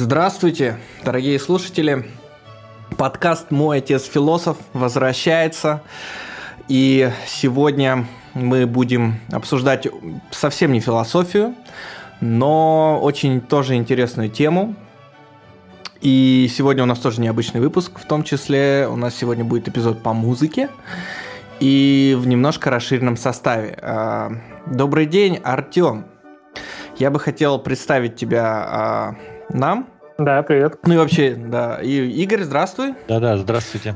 Здравствуйте, дорогие слушатели. Подкаст «Мой отец философ» возвращается. И сегодня мы будем обсуждать совсем не философию, но очень тоже интересную тему. И сегодня у нас тоже необычный выпуск, в том числе у нас сегодня будет эпизод по музыке и в немножко расширенном составе. А, добрый день, Артем. Я бы хотел представить тебя а, нам. Да, привет. Ну и вообще, да. И, Игорь, здравствуй. Да-да, здравствуйте.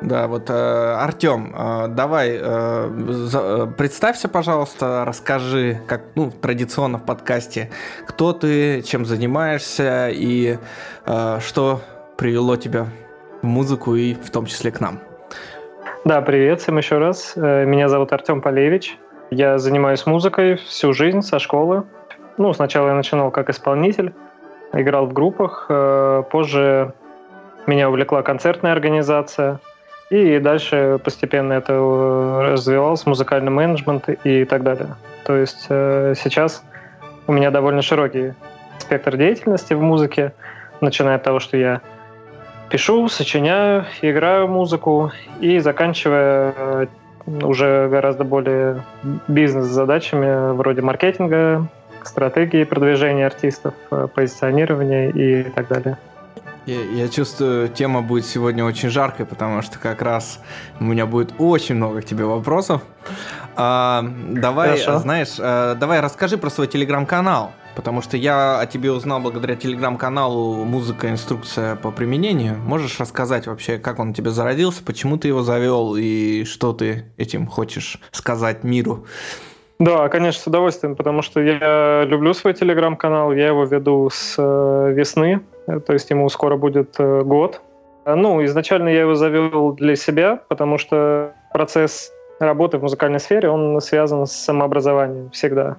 Да, вот э, Артем, э, давай э, за, э, представься, пожалуйста, расскажи, как ну традиционно в подкасте, кто ты, чем занимаешься и э, что привело тебя в музыку и в том числе к нам. Да, привет всем еще раз. Э, меня зовут Артем Полевич. Я занимаюсь музыкой всю жизнь со школы. Ну, сначала я начинал как исполнитель, играл в группах, э, позже меня увлекла концертная организация, и дальше постепенно это э, развивалось, музыкальный менеджмент и так далее. То есть э, сейчас у меня довольно широкий спектр деятельности в музыке, начиная от того, что я пишу, сочиняю, играю музыку и заканчивая уже гораздо более бизнес-задачами вроде маркетинга, стратегии продвижения артистов, э, позиционирования и так далее. Я, я чувствую, тема будет сегодня очень жаркой, потому что как раз у меня будет очень много к тебе вопросов. А, давай, Хорошо. знаешь, а, давай расскажи про свой телеграм-канал, потому что я о тебе узнал благодаря телеграм-каналу «Музыка. Инструкция по применению». Можешь рассказать вообще, как он у тебя зародился, почему ты его завел и что ты этим хочешь сказать миру? Да, конечно, с удовольствием, потому что я люблю свой телеграм-канал, я его веду с э, весны, то есть ему скоро будет э, год. Ну, изначально я его завел для себя, потому что процесс работы в музыкальной сфере, он связан с самообразованием всегда.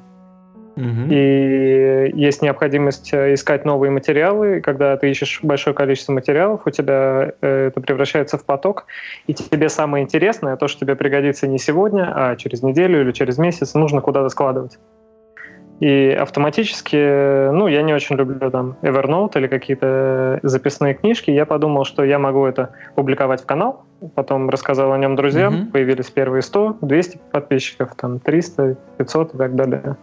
Угу. И есть необходимость э, искать новые материалы. когда ты ищешь большое количество материалов, у тебя э, это превращается в поток, и тебе самое интересное, то, что тебе пригодится не сегодня, а через неделю или через месяц, нужно куда-то складывать. И автоматически, ну, я не очень люблю там Evernote или какие-то записные книжки. Я подумал, что я могу это публиковать в канал, потом рассказал о нем друзьям, mm-hmm. появились первые 100, 200 подписчиков, там 300, 500 и так далее.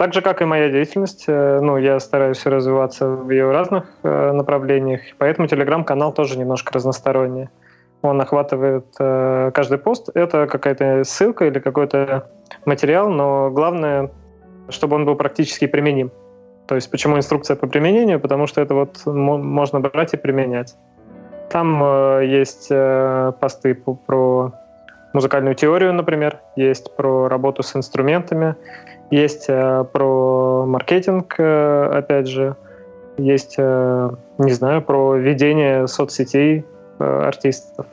Так же, как и моя деятельность, э, ну, я стараюсь развиваться в ее разных э, направлениях, поэтому телеграм-канал тоже немножко разносторонний. Он охватывает э, каждый пост. Это какая-то ссылка или какой-то материал, но главное, чтобы он был практически применим. То есть почему инструкция по применению? Потому что это вот можно брать и применять. Там есть посты по, про музыкальную теорию, например, есть про работу с инструментами, есть э, про маркетинг, э, опять же, есть, э, не знаю, про ведение соцсетей артистов.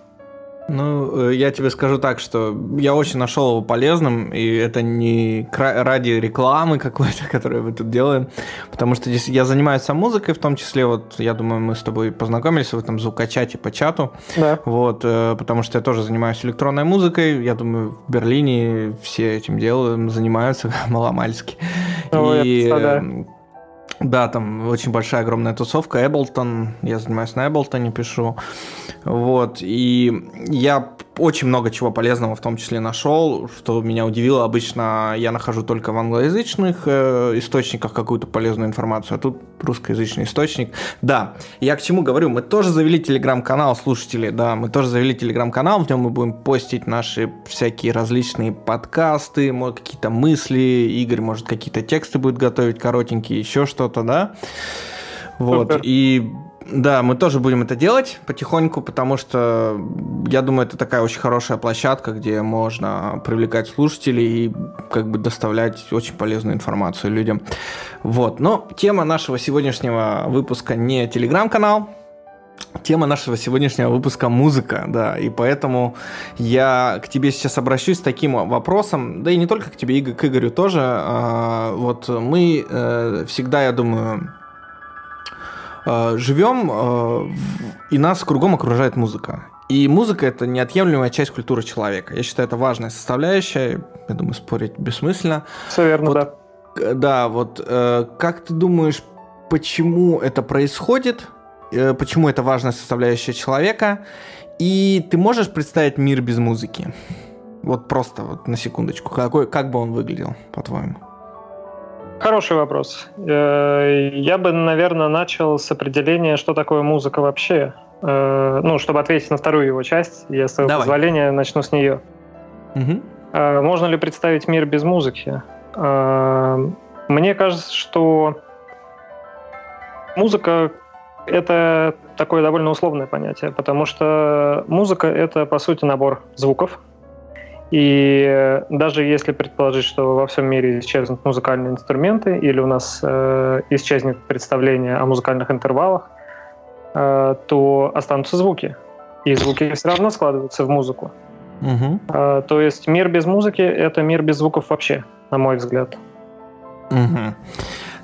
Ну, я тебе скажу так, что я очень нашел его полезным, и это не ради рекламы какой-то, которую мы тут делаем, потому что здесь я занимаюсь сам музыкой, в том числе, вот, я думаю, мы с тобой познакомились в этом звукочате по чату, да. вот, потому что я тоже занимаюсь электронной музыкой, я думаю, в Берлине все этим делом занимаются маломальски. Ну, и, да, там очень большая, огромная тусовка. Эблтон, я занимаюсь на Эблтоне, пишу. Вот, и я очень много чего полезного в том числе нашел, что меня удивило. Обычно я нахожу только в англоязычных э, источниках какую-то полезную информацию, а тут русскоязычный источник. Да, я к чему говорю, мы тоже завели телеграм-канал, слушатели, да, мы тоже завели телеграм-канал, в нем мы будем постить наши всякие различные подкасты, какие-то мысли, Игорь, может, какие-то тексты будет готовить коротенькие, еще что-то, да. Вот, Супер. и да, мы тоже будем это делать потихоньку, потому что я думаю, это такая очень хорошая площадка, где можно привлекать слушателей и как бы доставлять очень полезную информацию людям. Вот. Но тема нашего сегодняшнего выпуска не телеграм-канал, Тема нашего сегодняшнего выпуска – музыка, да, и поэтому я к тебе сейчас обращусь с таким вопросом, да и не только к тебе, и к Игорю тоже. А, вот мы э, всегда, я думаю, Э, живем, э, и нас кругом окружает музыка. И музыка это неотъемлемая часть культуры человека. Я считаю, это важная составляющая. Я думаю, спорить бессмысленно. Все верно, вот, да. Да, вот э, как ты думаешь, почему это происходит, почему это важная составляющая человека, и ты можешь представить мир без музыки? Вот просто вот на секундочку, какой, как бы он выглядел, по-твоему? Хороший вопрос. Э, я бы, наверное, начал с определения, что такое музыка вообще. Э, ну, чтобы ответить на вторую его часть, я, с твоего Давай. позволения, начну с нее. Угу. Можно ли представить мир без музыки? Мне кажется, что музыка — это такое довольно условное понятие, потому что музыка — это, по сути, набор звуков, и даже если предположить, что во всем мире исчезнут музыкальные инструменты, или у нас э, исчезнет представление о музыкальных интервалах, э, то останутся звуки. И звуки все равно складываются в музыку. Угу. Э, то есть мир без музыки — это мир без звуков вообще, на мой взгляд. Угу.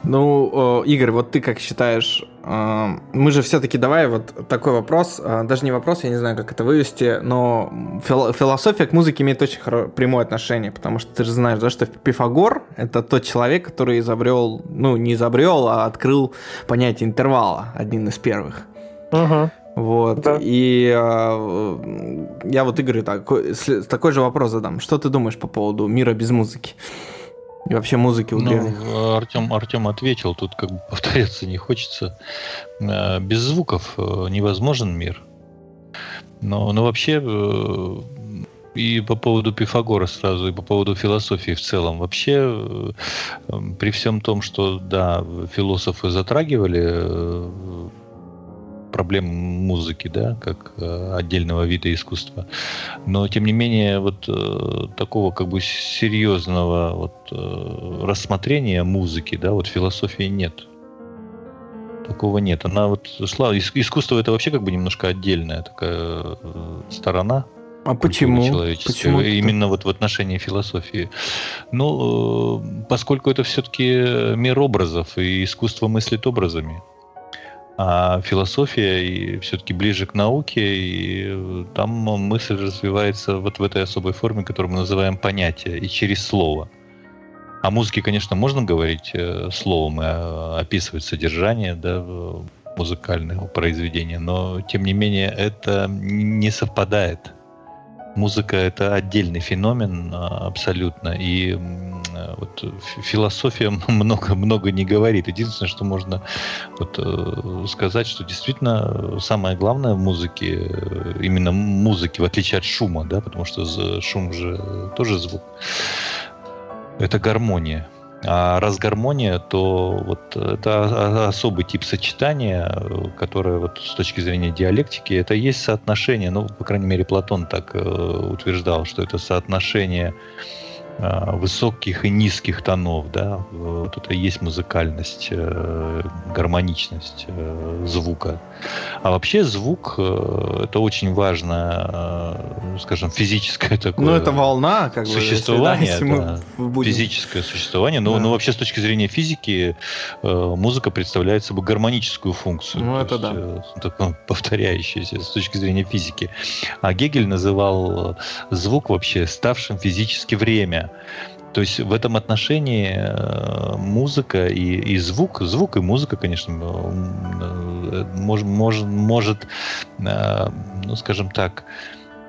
Ну, Игорь, вот ты как считаешь, э, мы же все-таки давай вот такой вопрос, э, даже не вопрос, я не знаю, как это вывести, но философия к музыке имеет очень прямое отношение, потому что ты же знаешь, да, что Пифагор — это тот человек, который изобрел, ну, не изобрел, а открыл понятие интервала, один из первых. Угу. Вот. Да. И э, я вот Игорю так, такой же вопрос задам. Что ты думаешь по поводу мира без музыки? И вообще музыки у ну, древних. Артем, Артем ответил, тут как бы повторяться не хочется. Э, без звуков э, невозможен мир. Но, но вообще э, и по поводу Пифагора сразу, и по поводу философии в целом. Вообще, при всем том, что, да, философы затрагивали проблем музыки, да, как э, отдельного вида искусства. Но тем не менее, вот э, такого как бы серьезного вот э, рассмотрения музыки, да, вот философии нет. Такого нет. Она вот шла. Искусство это вообще как бы немножко отдельная такая сторона. А почему? Почему Именно вот в отношении философии. Ну, поскольку это все-таки мир образов, и искусство мыслит образами. А философия и все-таки ближе к науке, и там мысль развивается вот в этой особой форме, которую мы называем понятие, и через слово. О музыке, конечно, можно говорить э, словом и э, описывать содержание да, музыкального произведения, но тем не менее это не совпадает музыка это отдельный феномен а, абсолютно. И вот философия много, много не говорит. Единственное, что можно вот, э, сказать, что действительно самое главное в музыке, э, именно музыке, в отличие от шума, да, потому что шум же тоже звук, это гармония. А раз гармония, то вот это особый тип сочетания, которое вот с точки зрения диалектики, это есть соотношение, ну, по крайней мере, Платон так э, утверждал, что это соотношение Э, высоких и низких тонов, да, вот это и есть музыкальность, э, гармоничность э, звука. А вообще звук это очень важно, скажем, физическое такое. Ну это волна, как существование, бы, да, будем... физическое существование. Но, да. но вообще с точки зрения физики музыка представляет собой гармоническую функцию. Ну это есть, да. Такое повторяющееся с точки зрения физики. А Гегель называл звук вообще ставшим физически время. То есть в этом отношении э, музыка и, и звук, звук и музыка, конечно, э, может, может, может ну, скажем так,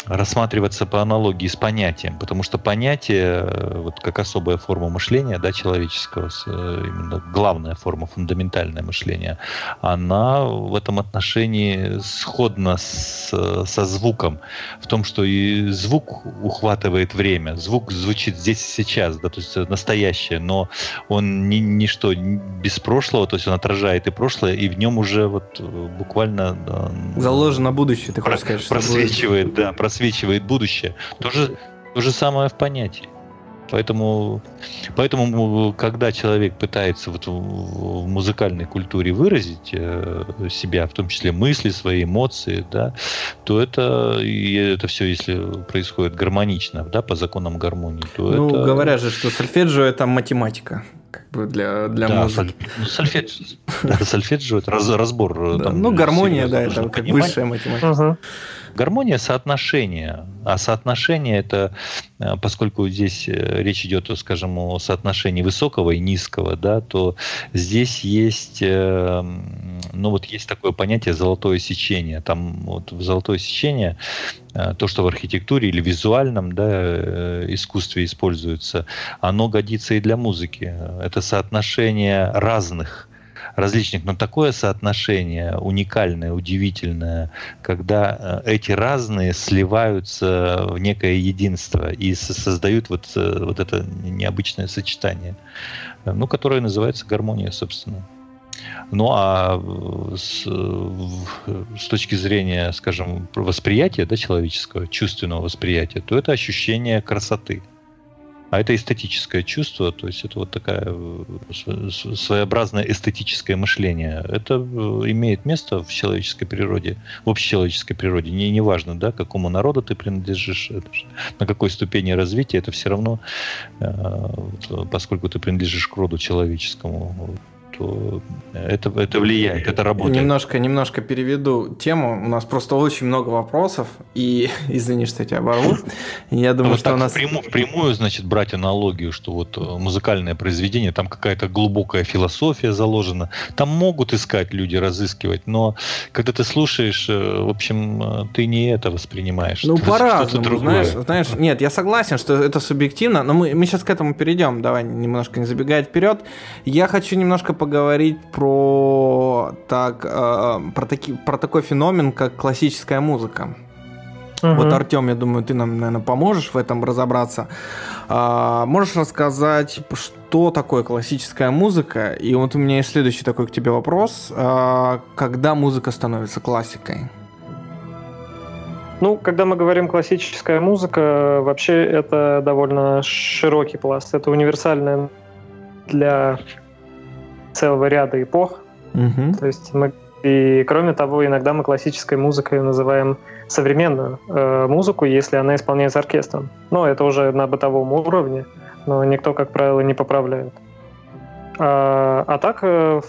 рассматриваться по аналогии с понятием, потому что понятие, э, вот как особая форма мышления, да, человеческого, э, именно главная форма, фундаментальное мышление, она в этом отношении сходна с, со звуком, в том, что и звук ухватывает время, звук звучит здесь и сейчас, да, то есть настоящее, но он ни, ничто без прошлого, то есть он отражает и прошлое, и в нем уже вот э, буквально... Заложено будущее, ты хочешь сказать, просвечивает, да, просвечивает будущее. То же, то же самое в понятии. Поэтому, поэтому, когда человек пытается вот в музыкальной культуре выразить э, себя, в том числе мысли, свои эмоции, да, то это, и это все, если происходит гармонично, да, по законам гармонии, то ну, это... говорят же, что сольфеджио — это математика. Бы для, для да, музыки. Ну, сольфеджио, да, сольфеджио это раз, разбор. Э, да, там, ну, гармония, да, это как понимать. высшая математика. Угу. Гармония соотношение. А соотношение это, э, поскольку здесь э, речь идет, скажем, о соотношении высокого и низкого, да, то здесь есть, ну вот есть такое понятие золотое сечение. Там вот в золотое сечение то, что в архитектуре или визуальном да, искусстве используется, оно годится и для музыки. Это соотношение разных различных, но такое соотношение уникальное, удивительное, когда э, эти разные сливаются в некое единство и создают вот, э, вот это необычное сочетание, ну, которое называется гармония, собственно. Ну а с, с точки зрения, скажем, восприятия да, человеческого, чувственного восприятия, то это ощущение красоты – а это эстетическое чувство, то есть это вот такая э, своеобразное эстетическое мышление. Это э, имеет место в человеческой природе, в общечеловеческой природе. Не, не важно, да, какому народу ты принадлежишь, на какой ступени развития, это все равно, э, поскольку ты принадлежишь к роду человеческому, то это, это влияет, это работает. Немножко, немножко переведу тему. У нас просто очень много вопросов, и извини, что я тебя оборву. Я думаю, вот что у нас... Впрямую, впрямую, значит, брать аналогию, что вот э, музыкальное произведение, там какая-то глубокая философия заложена. Там могут искать люди, разыскивать, но когда ты слушаешь, э, в общем, э, ты не это воспринимаешь. Ну, по-разному, знаешь, знаешь. Нет, я согласен, что это субъективно, но мы, мы сейчас к этому перейдем. Давай немножко не забегая вперед. Я хочу немножко поговорить про, так, э, про, таки, про такой феномен, как классическая музыка. Угу. Вот, Артем, я думаю, ты нам, наверное, поможешь в этом разобраться. А, можешь рассказать, что такое классическая музыка? И вот у меня есть следующий такой к тебе вопрос. А, когда музыка становится классикой? Ну, когда мы говорим классическая музыка, вообще это довольно широкий пласт. Это универсальная для целого ряда эпох. Угу. То есть мы и кроме того, иногда мы классической музыкой называем современную э, музыку, если она исполняется оркестром. Но это уже на бытовом уровне, но никто, как правило, не поправляет. А, а так э,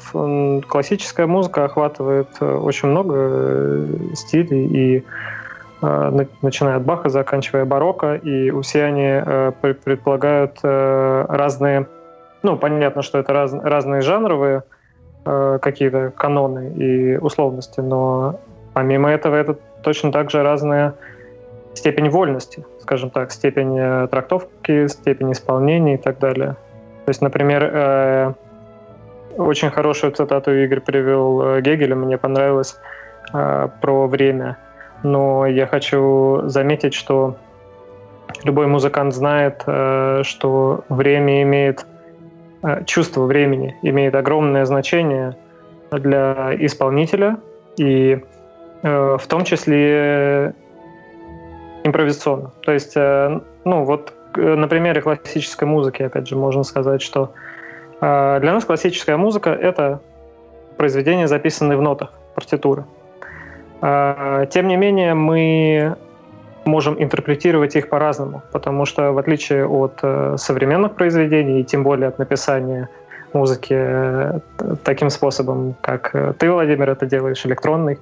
классическая музыка охватывает э, очень много э, стилей и э, начиная от Баха, заканчивая барокко, и все они э, предполагают э, разные ну, понятно, что это раз, разные жанровые э, какие-то каноны и условности, но помимо этого это точно так же разная степень вольности, скажем так, степень э, трактовки, степень исполнения и так далее. То есть, например, э, очень хорошую цитату Игорь привел э, Гегеля, мне понравилось э, про время. Но я хочу заметить, что любой музыкант знает, э, что время имеет чувство времени имеет огромное значение для исполнителя и э, в том числе импровизационно. То есть, э, ну вот на примере классической музыки, опять же, можно сказать, что для нас классическая музыка — это произведения, записанные в нотах, партитуры. Тем не менее, мы можем интерпретировать их по-разному, потому что в отличие от э, современных произведений, и тем более от написания музыки э, таким способом, как э, ты, Владимир, это делаешь, электронный,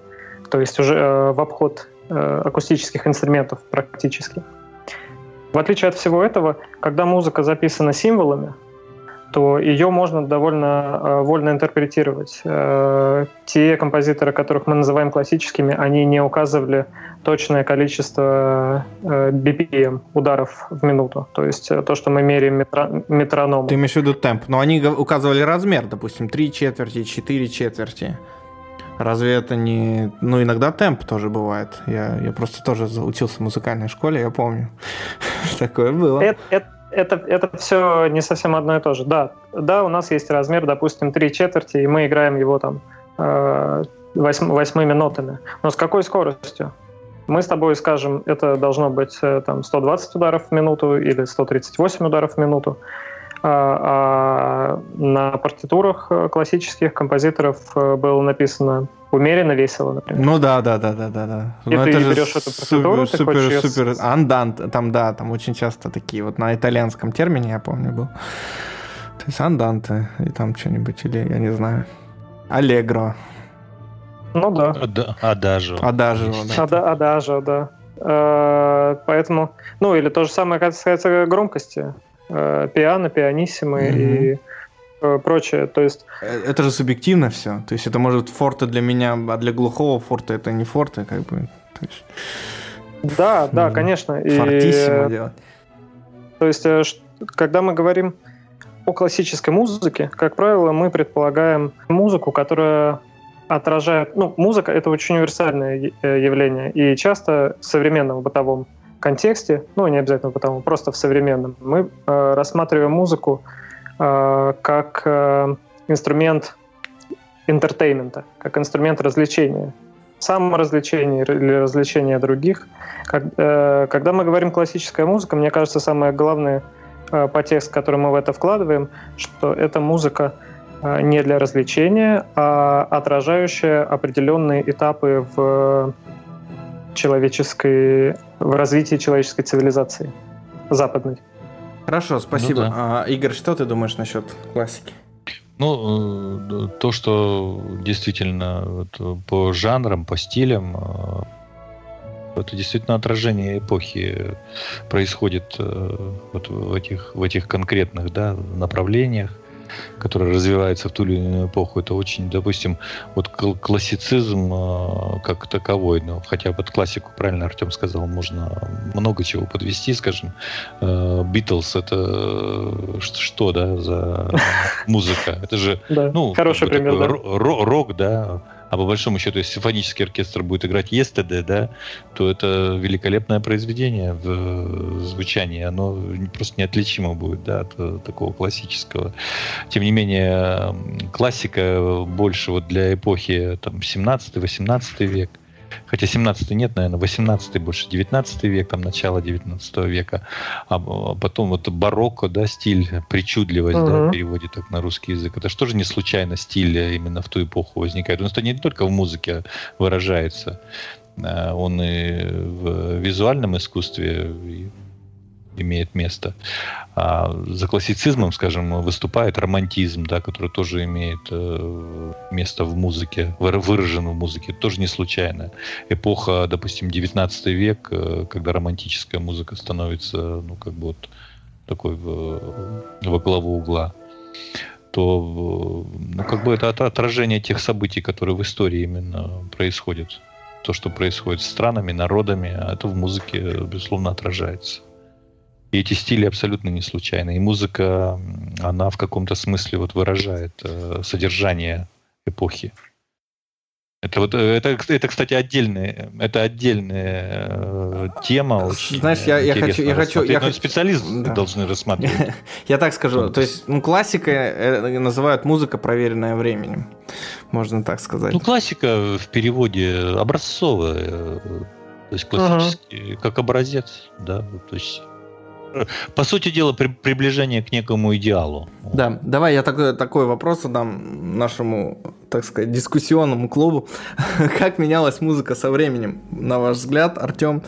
то есть уже в обход акустических инструментов практически. В отличие от всего этого, когда музыка записана символами, то ее можно довольно э, вольно интерпретировать. Э, те композиторы, которых мы называем классическими, они не указывали точное количество э, BPM, ударов в минуту. То есть то, что мы меряем метро, метрономом. Ты имеешь в виду темп. Но они указывали размер, допустим, 3 четверти, 4 четверти. Разве это не... Ну, иногда темп тоже бывает. Я, я просто тоже учился в музыкальной школе, я помню. Такое было. Это, это, это, это все не совсем одно и то же. Да, да, у нас есть размер, допустим, три четверти, и мы играем его там э, восьм, восьмыми нотами. Но с какой скоростью? Мы с тобой скажем, это должно быть э, там 120 ударов в минуту или 138 ударов в минуту. А, а на партитурах э, классических композиторов э, было написано умеренно весело, например. Ну да, да, да, да, да, да. И Но ты это берешь эту супер, супер, хочешь... супер, андант, там да, там очень часто такие вот на итальянском термине, я помню, был То есть Анданте и там что-нибудь, или я не знаю. Аллегро. Ну да. Ада- Адажио. Адажио, да. Ада, адажа, да. Э, Поэтому, ну или то же самое касается громкости. Э, Пиано, пианиссимы Мгм. и э, прочее. То есть, Э, Это же субъективно все. То есть это может форте для меня, а для глухого форте это не форте, как бы. То есть да, да, Нужно конечно. И, фортиссимо э, делать. То есть, когда мы говорим о классической музыке, как правило, мы предполагаем музыку, которая отражает... Ну, музыка — это очень универсальное явление, и часто в современном бытовом контексте, ну, не обязательно бытовом, просто в современном, мы э, рассматриваем музыку э, как э, инструмент entertainment а, как инструмент развлечения, саморазвлечения или развлечения других. Как- э, когда мы говорим классическая музыка, мне кажется, самое главное э, подтекст, который мы в это вкладываем, что это музыка э, не для развлечения, а отражающая определенные этапы в человеческой, в развитии человеческой цивилизации западной. Хорошо, спасибо. Ну да. А, Игорь, что ты думаешь насчет классики? Ну, э, то, что действительно вот, по жанрам, по стилям, э, это действительно отражение эпохи происходит э, вот в этих, в этих конкретных да, направлениях, которые развиваются в ту или иную эпоху. Это очень, допустим, вот кл- классицизм э, как таковой, ну, хотя под классику, правильно Артем сказал, можно много чего подвести, скажем, Битлз это э, что, да, за музыка? Это же ну, хороший пример, рок, да. А по большому счету, если симфонический оркестр будет играть Yesterday, да, то это великолепное произведение в э, звучании. Оно просто неотличимо будет, да, от э, такого классического. Тем не менее, классика больше вот для эпохи там 17-18 век. Хотя 17 нет, наверное, 18 больше, 19 век, там начало 19 века. А а потом вот барокко, да, стиль, причудливость, да, Мгм. в переводе так на русский язык. Это что же не случайно стиль э, именно в ту эпоху возникает. Он это не только в музыке выражается. А, Он и в визуальном искусстве и- имеет место. А за классицизмом, скажем, выступает романтизм, да, который тоже имеет э, место в музыке, выра- выражен в музыке. Тоже не случайно. Эпоха, допустим, 19 век, э, когда романтическая музыка становится, ну, как бы вот такой в- во главу угла то э, ну, как бы это от- отражение тех событий, которые в истории именно происходят. То, что происходит с странами, народами, а это в музыке, безусловно, отражается. И эти стили абсолютно не случайны. И музыка, она в каком-то смысле вот выражает э, содержание эпохи. Это вот э, это, это, кстати, отдельная, это отдельная э, тема. Очень Знаешь, я- я хочу- я хочу- я Но хочу- специалисты Да. должны рассматривать. Я так скажу, то есть ну, классика э, называют музыка, проверенная временем. Можно так сказать. Ну, классика в переводе образцовая, э, то есть классический, как образец, да, то есть э, по сути дела при- приближение к некому идеалу. Да, давай я такой, такой вопрос задам нашему, так сказать, дискуссионному клубу. как менялась музыка со временем, на ваш взгляд, Артем,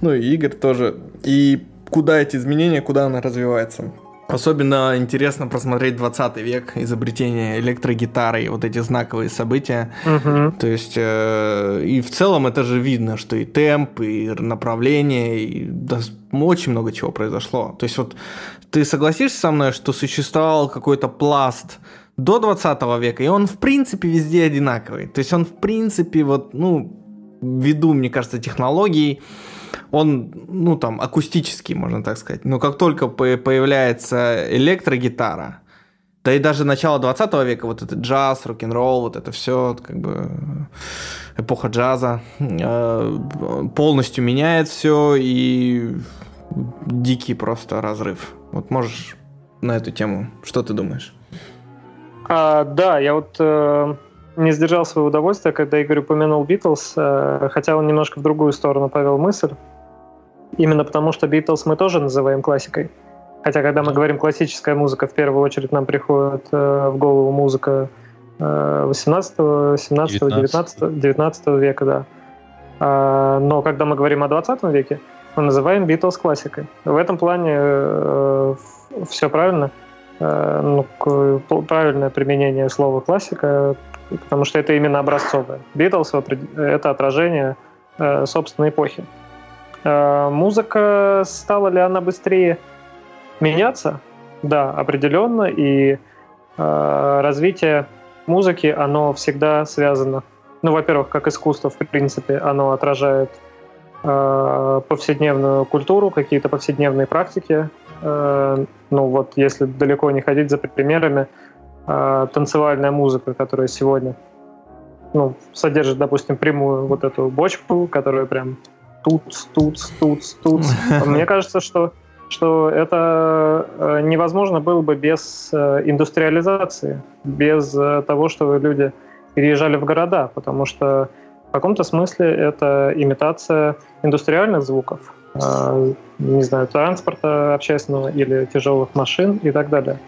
ну и Игорь тоже, и куда эти изменения, куда она развивается? Особенно интересно просмотреть 20 век, изобретение электрогитары и вот эти знаковые события. Мгм. То есть, э, и в целом это же видно, что и темп, и направление, и да, очень много чего произошло. То есть, вот ты согласишься со мной, что существовал какой-то пласт до 20 века, и он, в принципе, везде одинаковый. То есть, он, в принципе, вот, ну, ввиду, мне кажется, технологий, он, ну, там, акустический, можно так сказать. Но как только по- появляется электрогитара, да и даже начало 20 века, вот этот джаз, рок-н-ролл, вот это все, как бы эпоха джаза, э, полностью меняет все и дикий просто разрыв. Вот можешь на эту тему, что ты думаешь? А, да, я вот э, не сдержал своего удовольствия, когда Игорь упомянул Битлз, э, хотя он немножко в другую сторону повел мысль. Именно потому, что Битлз мы тоже называем классикой. Хотя, когда мы говорим классическая музыка, в первую очередь нам приходит э, в голову музыка э, 18, 17, 19, 19 века, да. А, но когда мы говорим о 20 веке, мы называем Битлз классикой. В этом плане все правильно. ну, правильное применение слова классика, потому что это именно образцовое. Битлз — это отражение собственной эпохи. Музыка, стала ли она быстрее меняться? Да, определенно. И развитие музыки, оно всегда связано ну, во-первых, как искусство, в принципе, оно отражает э, повседневную культуру, какие-то повседневные практики. Э, ну, вот если далеко не ходить за примерами, э, танцевальная музыка, которая сегодня ну, содержит, допустим, прямую вот эту бочку, которая прям тут, тут, тут, тут. Мне кажется, что что это э, невозможно было бы без э, индустриализации, без э, того, что люди переезжали в города, потому что в каком-то смысле это имитация индустриальных звуков, не знаю, транспорта общественного или тяжелых машин и так далее.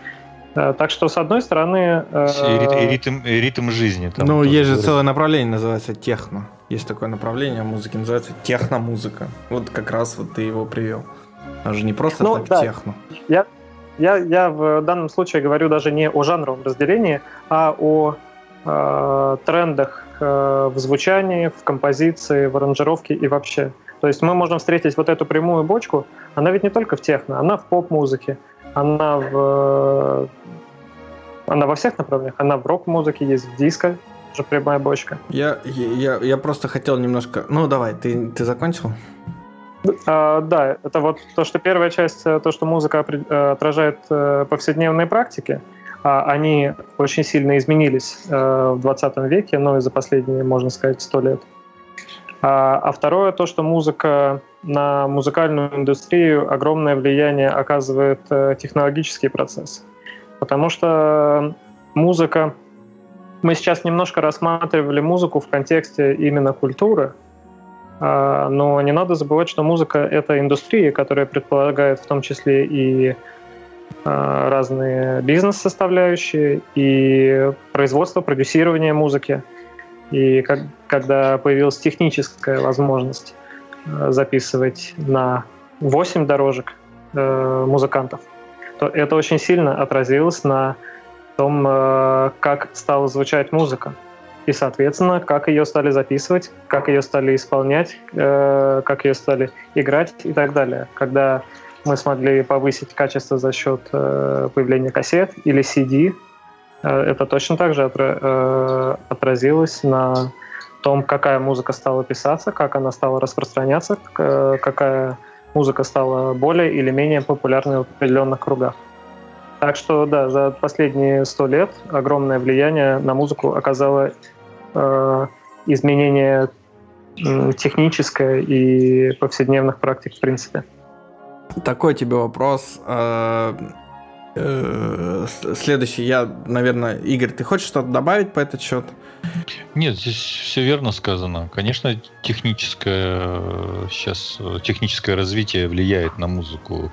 Э, так что, с одной стороны... Э, и, ритм, и, ритм, и ритм жизни. Там ну, есть же целое направление, называется техно. Есть такое направление музыки, называется техномузыка. Вот как раз вот ты его привел. Она же не просто ну, так да. техно. Я, я, я в данном случае говорю даже не о жанровом разделении, а о э, трендах э, в звучании, в композиции, в аранжировке и вообще. То есть мы можем встретить вот эту прямую бочку, она ведь не только в техно, она в поп-музыке, она в она во всех направлениях, она в рок-музыке, есть в диско, уже прямая бочка. Я, я, я просто хотел немножко... Ну, давай, ты, ты закончил? А, да, это вот то, что первая часть, то, что музыка э, отражает э, повседневные практики, а, они очень сильно изменились э, в 20 веке, но и за последние, можно сказать, сто лет. А, а второе то, что музыка на музыкальную индустрию огромное влияние оказывает э, технологический процесс. Потому что музыка... Мы сейчас немножко рассматривали музыку в контексте именно культуры, а, но не надо забывать, что музыка — это индустрия, которая предполагает в том числе и Э, разные бизнес-составляющие и производство, продюсирование музыки. И как, когда появилась техническая возможность э, записывать на 8 дорожек э, музыкантов, то это очень сильно отразилось на том, э, как стала звучать музыка. И, соответственно, как ее стали записывать, как ее стали исполнять, э, как ее стали играть и так далее. Когда мы смогли повысить качество за счет э, появления кассет или CD. Э, это точно так же э, отразилось на том, какая музыка стала писаться, как она стала распространяться, э, какая музыка стала более или менее популярной в определенных кругах. Так что, да, за последние сто лет огромное влияние на музыку оказало э, изменение э, техническое и повседневных практик в принципе. Такой тебе вопрос. Следующий, я, наверное, Игорь, ты хочешь что-то добавить по этот счет? Нет, здесь все верно сказано. Конечно, техническое сейчас техническое развитие влияет на музыку.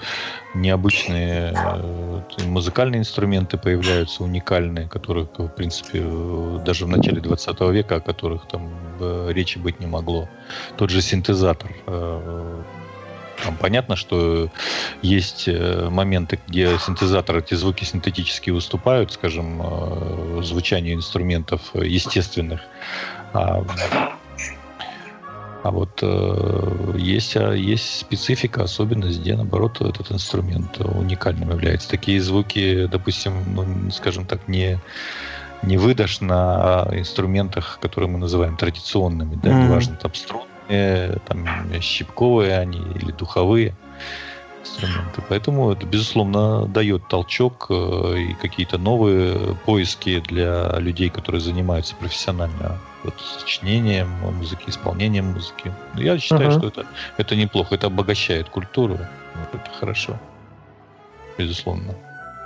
Необычные э, музыкальные инструменты появляются, уникальные, которых, в принципе, даже в начале 20 века, о которых там речи быть не могло. Тот же синтезатор там понятно, что есть э, моменты, где синтезаторы, эти звуки синтетические выступают, скажем, э, звучание инструментов естественных. А, а вот э, есть, а, есть специфика, особенность, где, наоборот, этот инструмент уникальным является. Такие звуки, допустим, ну, скажем так, не не выдашь на инструментах, которые мы называем традиционными, да, mm-hmm. неважно, там струн там, щипковые они или духовые инструменты. Поэтому это, безусловно, дает толчок э, и какие-то новые поиски для людей, которые занимаются профессионально вот, сочинением музыки, исполнением музыки. Я считаю, uh-huh. что это, это неплохо, это обогащает культуру. Вот это хорошо. Безусловно.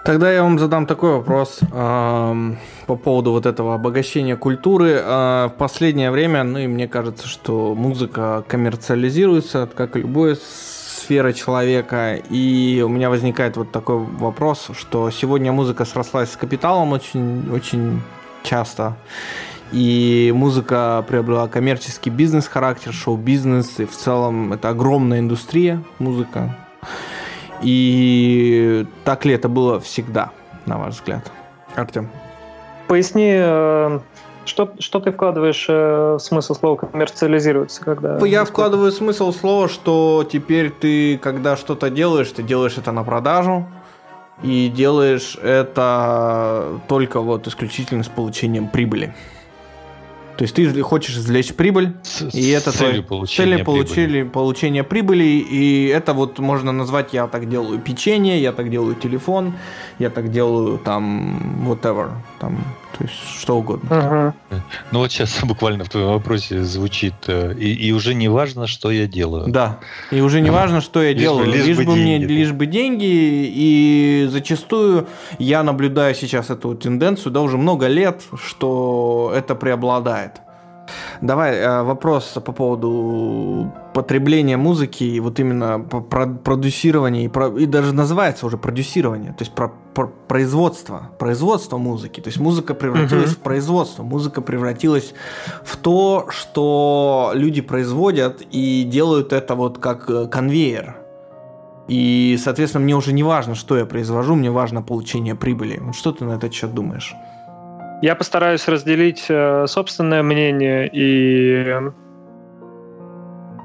Тогда я вам задам такой вопрос э, по поводу вот этого обогащения культуры. Э, в последнее время, ну и мне кажется, что музыка коммерциализируется, как и любая сфера человека. И у меня возникает вот такой вопрос, что сегодня музыка срослась с капиталом очень, очень часто. И музыка приобрела коммерческий бизнес-характер, шоу-бизнес, и в целом это огромная индустрия музыка. И так ли это было всегда? на ваш взгляд? Артем. Поясни, э, что, что ты вкладываешь э, в смысл слова коммерциализируется, когда... Я вкладываю смысл слова, что теперь ты, когда что-то делаешь, ты делаешь это на продажу, и делаешь это только вот исключительно с получением прибыли. То есть ты хочешь извлечь прибыль, с, и это целью получения, целью получили, получения прибыли, и это вот можно назвать, я так делаю печенье, я так делаю телефон, я так делаю там whatever, там то есть что угодно. Угу. Ну вот сейчас буквально в твоем вопросе звучит, э, и, и уже не важно, что я делаю. Да, и уже не важно, что я лишь делаю, бы, лишь, лишь бы, бы мне, лишь бы деньги, и зачастую я наблюдаю сейчас эту тенденцию, да, уже много лет, что это преобладает. Давай э, вопрос по поводу потребления музыки и вот именно продюсирования и, про, и даже называется уже продюсирование, то есть про, про производство, производство музыки. То есть музыка превратилась uh-huh. в производство, музыка превратилась в то, что люди производят и делают это вот как э, конвейер. И, соответственно, мне уже не важно, что я произвожу, мне важно получение прибыли. Вот что ты на этот счет думаешь? Я постараюсь разделить э, собственное мнение и,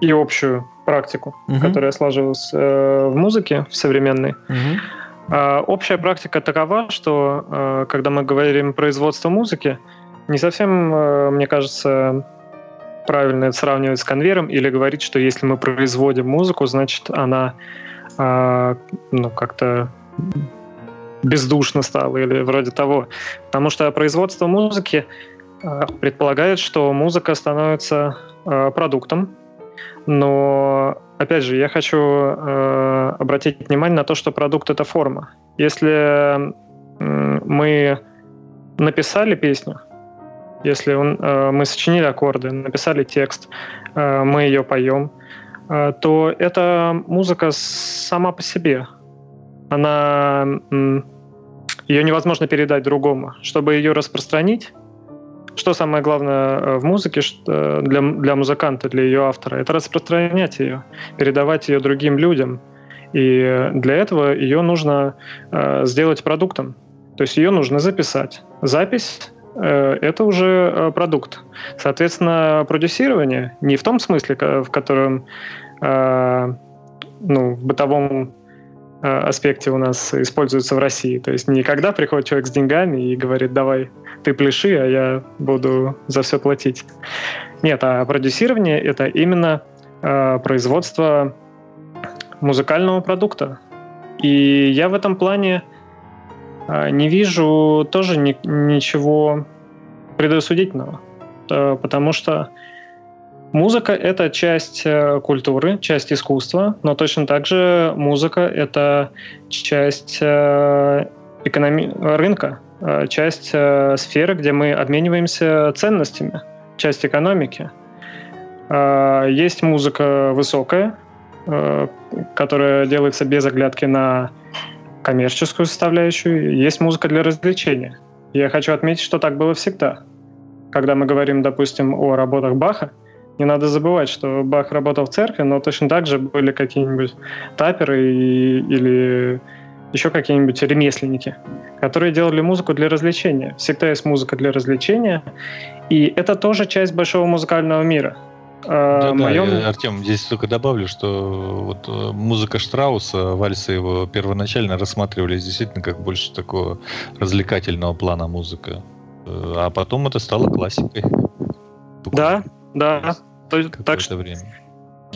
и общую практику, угу. которая сложилась э, в музыке в современной. Угу. Общая практика такова, что э, когда мы говорим производство музыки, не совсем, мне кажется, правильно это сравнивать с конвейером или говорить, что если мы производим музыку, значит она ну, как-то бездушно стало или вроде того. Потому что производство музыки э, предполагает, что музыка становится э, продуктом. Но, опять же, я хочу э, обратить внимание на то, что продукт — это форма. Если мы написали песню, если он, мы сочинили аккорды, написали текст, мы ее поем, то эта музыка сама по себе — она ее невозможно передать другому. Чтобы ее распространить, что самое главное э, в музыке что для, для музыканта, для ее автора, это распространять ее, передавать ее другим людям. И для этого ее нужно э, сделать продуктом. То есть ее нужно записать. Запись э, это уже э, продукт. Соответственно, продюсирование не в том смысле, в котором э, ну, в бытовом Э, аспекте у нас используется в России. То есть не когда приходит человек с деньгами и говорит, давай, ты пляши, а я буду за все платить. Нет, а продюсирование — это именно э, производство музыкального продукта. И я в этом плане э, не вижу тоже ни, ничего предосудительного, э, потому что Музыка — это часть э, культуры, часть искусства, но точно так же музыка — это часть э, экономи- рынка, э, часть сферы, где мы обмениваемся ценностями, часть экономики. Есть музыка высокая, которая делается без оглядки на коммерческую составляющую. Есть музыка для развлечения. Я хочу отметить, что так было всегда. Когда мы говорим, допустим, о работах Баха, не надо забывать, что Бах работал в церкви, но точно так же были какие-нибудь таперы и, или еще какие-нибудь ремесленники, которые делали музыку для развлечения. Всегда есть музыка для развлечения, и это тоже часть большого музыкального мира. А, да, моем... да, Артем, здесь только добавлю, что вот э, музыка Штрауса, вальсы его первоначально рассматривались действительно как больше такого развлекательного плана музыка. Э, а потом это стало классикой. Да, да. То, так что время.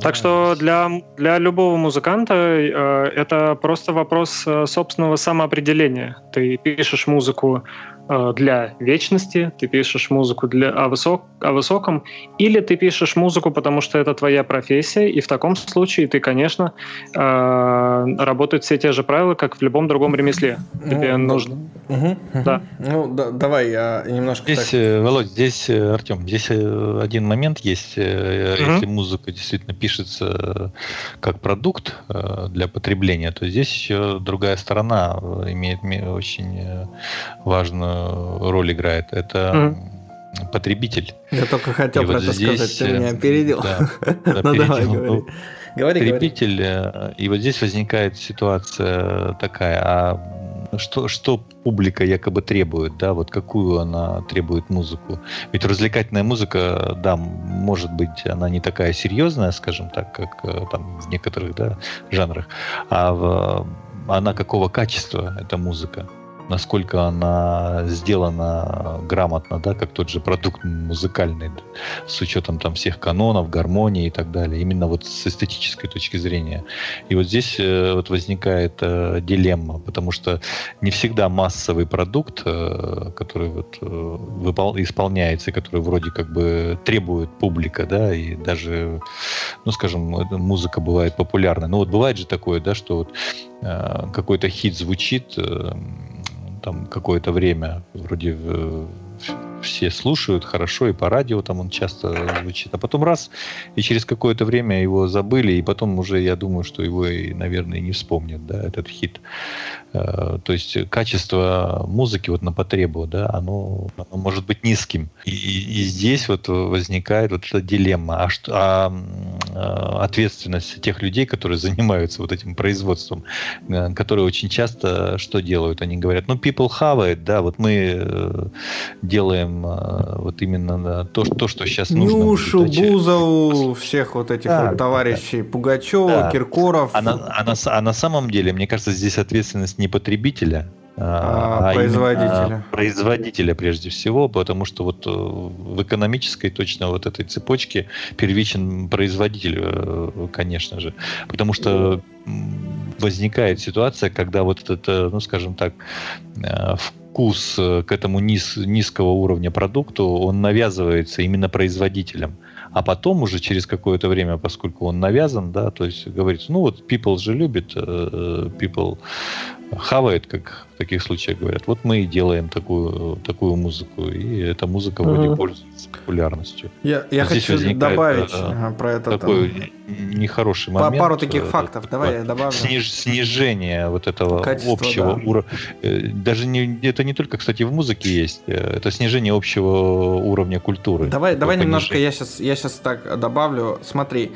Так что для, для любого музыканта э, это просто вопрос э, собственного самоопределения. Ты пишешь музыку для вечности, ты пишешь музыку для, о, высок, о высоком, или ты пишешь музыку, потому что это твоя профессия, и в таком случае ты, конечно, э, работают все те же правила, как в любом другом ремесле. Тебе ну, нужно. Угу, да. Ну, да, давай я немножко... Здесь, так... Э, Володь, здесь, Артем, здесь один момент есть. Угу. Если музыка действительно пишется как продукт для потребления, то здесь еще другая сторона имеет очень важную роль играет. Это mm. потребитель. Я только хотел и про вот это здесь, сказать, ты меня опередил. Да, ну давай, говори. Ну, говори, потребитель, говори. Э, и вот здесь возникает ситуация такая, а что, что публика якобы требует, да, вот какую она требует музыку. Ведь развлекательная музыка, да, может быть, она не такая серьезная, скажем так, как э, там в некоторых да, жанрах, а в, она какого качества эта музыка насколько она сделана грамотно, да, как тот же продукт музыкальный, да, с учетом там всех канонов, гармонии и так далее, именно вот с эстетической точки зрения. И вот здесь э, вот возникает э, дилемма, потому что не всегда массовый продукт, э, который вот э, выпол- исполняется, который вроде как бы требует публика, да, и даже, ну, скажем, музыка бывает популярная. Ну вот бывает же такое, да, что вот э, какой-то хит звучит, э, там какое-то время вроде все слушают хорошо, и по радио там он часто звучит. А потом раз, и через какое-то время его забыли, и потом уже, я думаю, что его, и, наверное, не вспомнят, да, этот хит. Э, то есть качество музыки вот на потребу, да, оно, оно может быть низким. И, и здесь вот возникает вот эта дилемма. А, что, а, а ответственность тех людей, которые занимаются вот этим производством, э, которые очень часто что делают? Они говорят, ну, people have it, да, вот мы э, делаем вот именно то, то что сейчас нужно. Нюшу, Бузову, всех вот этих да, вот товарищей, да. Пугачева, да. Киркоров. А на, а, на, а на самом деле, мне кажется, здесь ответственность не потребителя, а, а производителя. производителя прежде всего, потому что вот э, в экономической точно вот этой цепочке первичен производитель, э, конечно же, потому что возникает ситуация, когда вот это, ну скажем так, э, вкус к этому низ, низкого уровня продукту, он навязывается именно производителем. А потом уже через какое-то время, поскольку он навязан, да, то есть говорится, ну вот people же любит, people хавает, как в таких случаях говорят. Вот мы и делаем такую, такую музыку, и эта музыка вроде uh-huh. пользуется популярностью. Я, я хочу добавить а, про это. Такой там, нехороший момент. Пару таких э, фактов, давай я добавлю. Сниж, снижение вот этого Качество, общего да. уровня. Э, даже не, это не только, кстати, в музыке есть, это снижение общего уровня культуры. Давай, давай немножко я сейчас, я сейчас так добавлю. Смотри,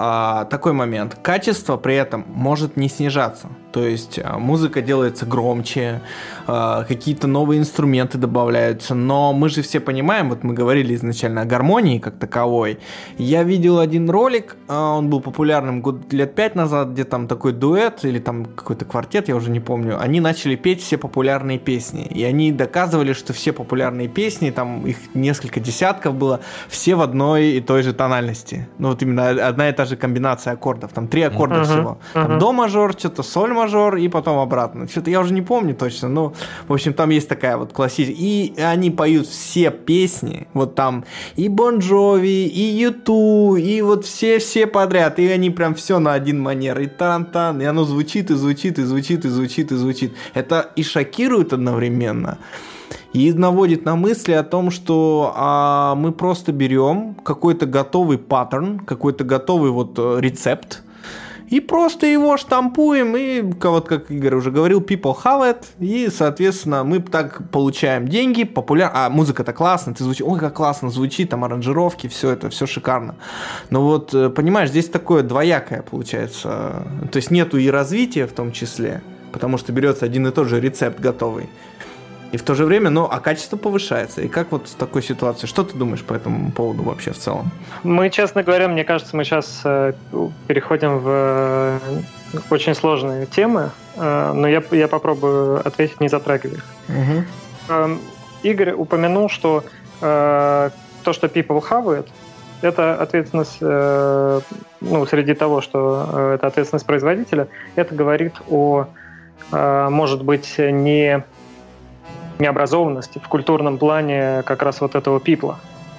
а, такой момент. Качество при этом может не снижаться. То есть а, музыка делается громче, а, какие-то новые инструменты добавляются, но мы же все понимаем, вот мы говорили изначально о гармонии как таковой. Я видел один ролик, а, он был популярным год лет пять назад, где там такой дуэт или там какой-то квартет, я уже не помню. Они начали петь все популярные песни, и они доказывали, что все популярные песни, там их несколько десятков было, все в одной и той же тональности. Ну вот именно одна и та же комбинация аккордов, там три аккорда uh-huh, всего. Там uh-huh. до мажор, что-то соль мажор и потом обратно. Что-то я уже не помню точно, но, в общем, там есть такая вот классическая. И они поют все песни, вот там и Бон Джови, и Юту, и вот все-все подряд. И они прям все на один манер. И тарантан, и оно звучит, и звучит, и звучит, и звучит, и звучит. Это и шокирует одновременно и наводит на мысли о том, что а, мы просто берем какой-то готовый паттерн, какой-то готовый вот э, рецепт, и просто его штампуем, и, вот как Игорь уже говорил, people have it, и, соответственно, мы так получаем деньги, популяр... а музыка-то классно, ты звучишь, ой, как классно звучит, там аранжировки, все это, все шикарно. Но вот, э, понимаешь, здесь такое двоякое получается, то есть нету и развития в том числе, потому что берется один и тот же рецепт готовый, и в то же время, ну, а качество повышается. И как вот в такой ситуации? Что ты думаешь по этому поводу вообще в целом? Мы, честно говоря, мне кажется, мы сейчас э, переходим в э, очень сложные темы, э, но я, я попробую ответить, не затрагивая их. Угу. Игорь упомянул, что то, что people хавает, это ответственность, ну, среди того, что это ответственность производителя, это говорит о, может быть, не необразованности в культурном плане как раз вот этого пипла,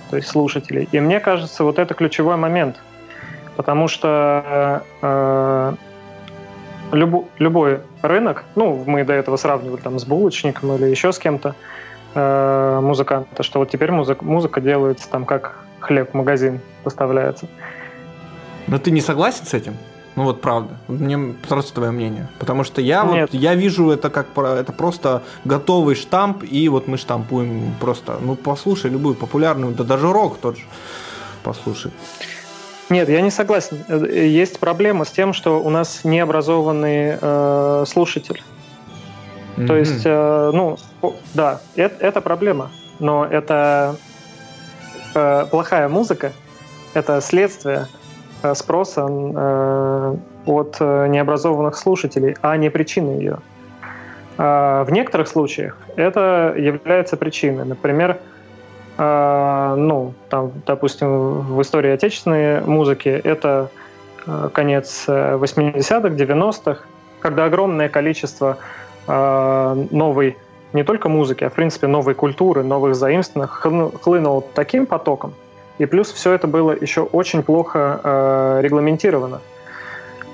то есть слушателей. И мне кажется, вот это ключевой момент, потому что э, люб, любой рынок, ну, мы до этого сравнивали там с булочником или еще с кем-то, э, музыканта, что вот теперь музыка, музыка делается там как хлеб в магазин поставляется. Но ты не согласен с этим? Ну вот правда. Мне просто твое мнение. Потому что я Нет. вот я вижу это как это просто готовый штамп, и вот мы штампуем просто. Ну послушай любую популярную, да даже рок тот же. Послушай. Нет, я не согласен. Есть проблема с тем, что у нас необразованный э, слушатель. Mm-hmm. То есть, э, ну, да, это, это проблема, но это э, плохая музыка, это следствие спроса э, от э, необразованных слушателей, а не причины ее. Э, в некоторых случаях это является причиной. Например, э, ну, там, допустим, в истории отечественной музыки это э, конец 80-х, 90-х, когда огромное количество э, новой не только музыки, а в принципе новой культуры, новых заимствованных хлынуло таким потоком. И плюс все это было еще очень плохо э, регламентировано.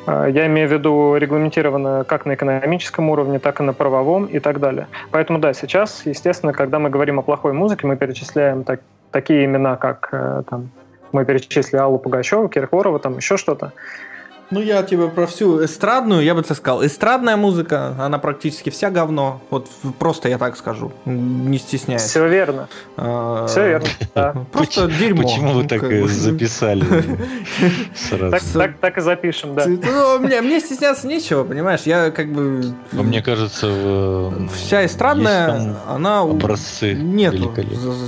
Э, я имею в виду регламентировано как на экономическом уровне, так и на правовом и так далее. Поэтому да, сейчас, естественно, когда мы говорим о плохой музыке, мы перечисляем так, такие имена, как э, там, мы перечислили Аллу Пугачеву, Киркорова, там еще что-то. Ну, я тебе про всю эстрадную, я бы так сказал, эстрадная музыка, она практически вся говно. Вот просто я так скажу, не стесняюсь. Все верно. А, Все верно, да. Просто дерьмо. Почему вы так записали сразу? Так и запишем, да. Ну, мне стесняться нечего, понимаешь, я как бы... Мне кажется, вся эстрадная, она... Образцы Нету.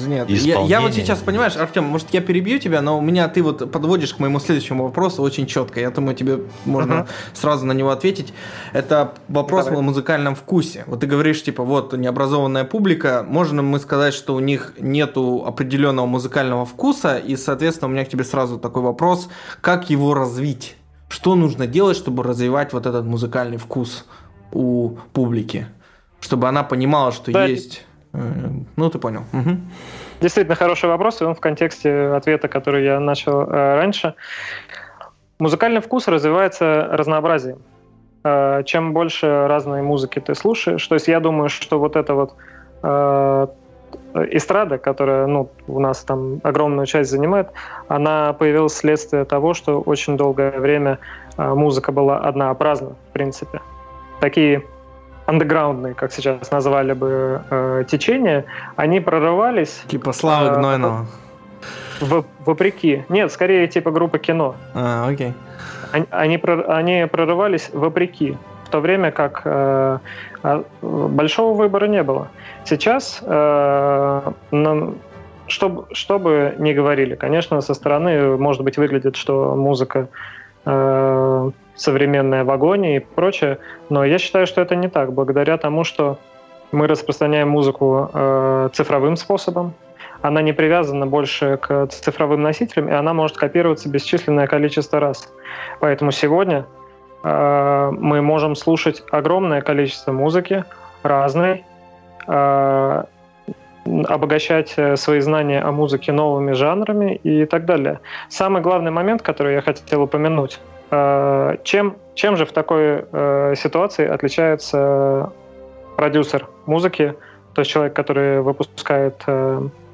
Нет. Я вот сейчас, понимаешь, Артем, может, я перебью тебя, но у меня ты вот подводишь к моему следующему вопросу очень четко. Я думаю, тебе тебе можно uh-huh. сразу на него ответить. Это вопрос Давай. о музыкальном вкусе. Вот ты говоришь, типа, вот необразованная публика, можно мы сказать, что у них нету определенного музыкального вкуса, и, соответственно, у меня к тебе сразу такой вопрос, как его развить? Что нужно делать, чтобы развивать вот этот музыкальный вкус у публики? Чтобы она понимала, что да. есть... Э, ну, ты понял. Угу. Действительно хороший вопрос, и он в контексте ответа, который я начал э, раньше. Музыкальный вкус развивается разнообразием. Э, чем больше разной музыки ты слушаешь, то есть я думаю, что вот это вот э, эстрада, которая ну, у нас там огромную часть занимает, она появилась вследствие того, что очень долгое время э, музыка была однообразна, в принципе. Такие андеграундные, как сейчас назвали бы, течения, они прорывались. Типа Славы э, Гнойного. В, вопреки. Нет, скорее типа группа кино. А, окей. Они, они, они прорывались вопреки, в то время как э, а, большого выбора не было. Сейчас, э, нам, что, что бы ни говорили, конечно, со стороны, может быть, выглядит, что музыка э, современная в агонии и прочее, но я считаю, что это не так, благодаря тому, что мы распространяем музыку э, цифровым способом, она не привязана больше к цифровым носителям, и она может копироваться бесчисленное количество раз. Поэтому сегодня э, мы можем слушать огромное количество музыки разной, э, обогащать э, свои знания о музыке новыми жанрами и так далее. Самый главный момент, который я хотел упомянуть, э, чем, чем же в такой э, ситуации отличается продюсер музыки, то есть человек, который выпускает э, Э,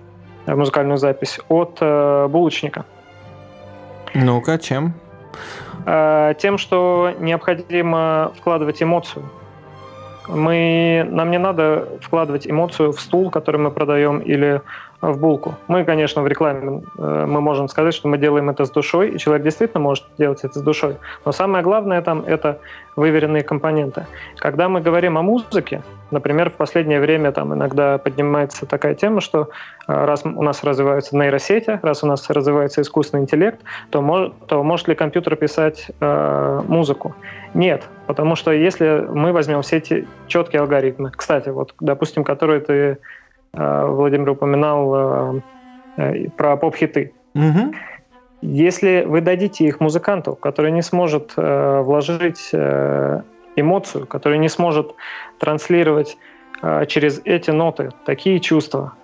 музыкальную запись от э, булочника. Ну-ка, чем? Э, тем, что необходимо вкладывать эмоцию. Мы, нам не надо вкладывать эмоцию в стул, который мы продаем, или в булку. Мы, конечно, в рекламе э, мы можем сказать, что мы делаем это с душой, и человек действительно может делать это с душой. Но самое главное там это выверенные компоненты. Когда мы говорим о музыке, например, в последнее время там иногда поднимается такая тема, что э, раз у нас развиваются нейросети, раз у нас развивается искусственный интеллект, то, может, то может ли компьютер писать э, музыку? Нет, потому что если мы возьмем все эти четкие алгоритмы, кстати, вот, допустим, которые ты Владимир упоминал э, э, про поп-хиты. Угу. Если вы дадите их музыканту, который не сможет вложить эмоцию, который не сможет транслировать через эти ноты такие чувства,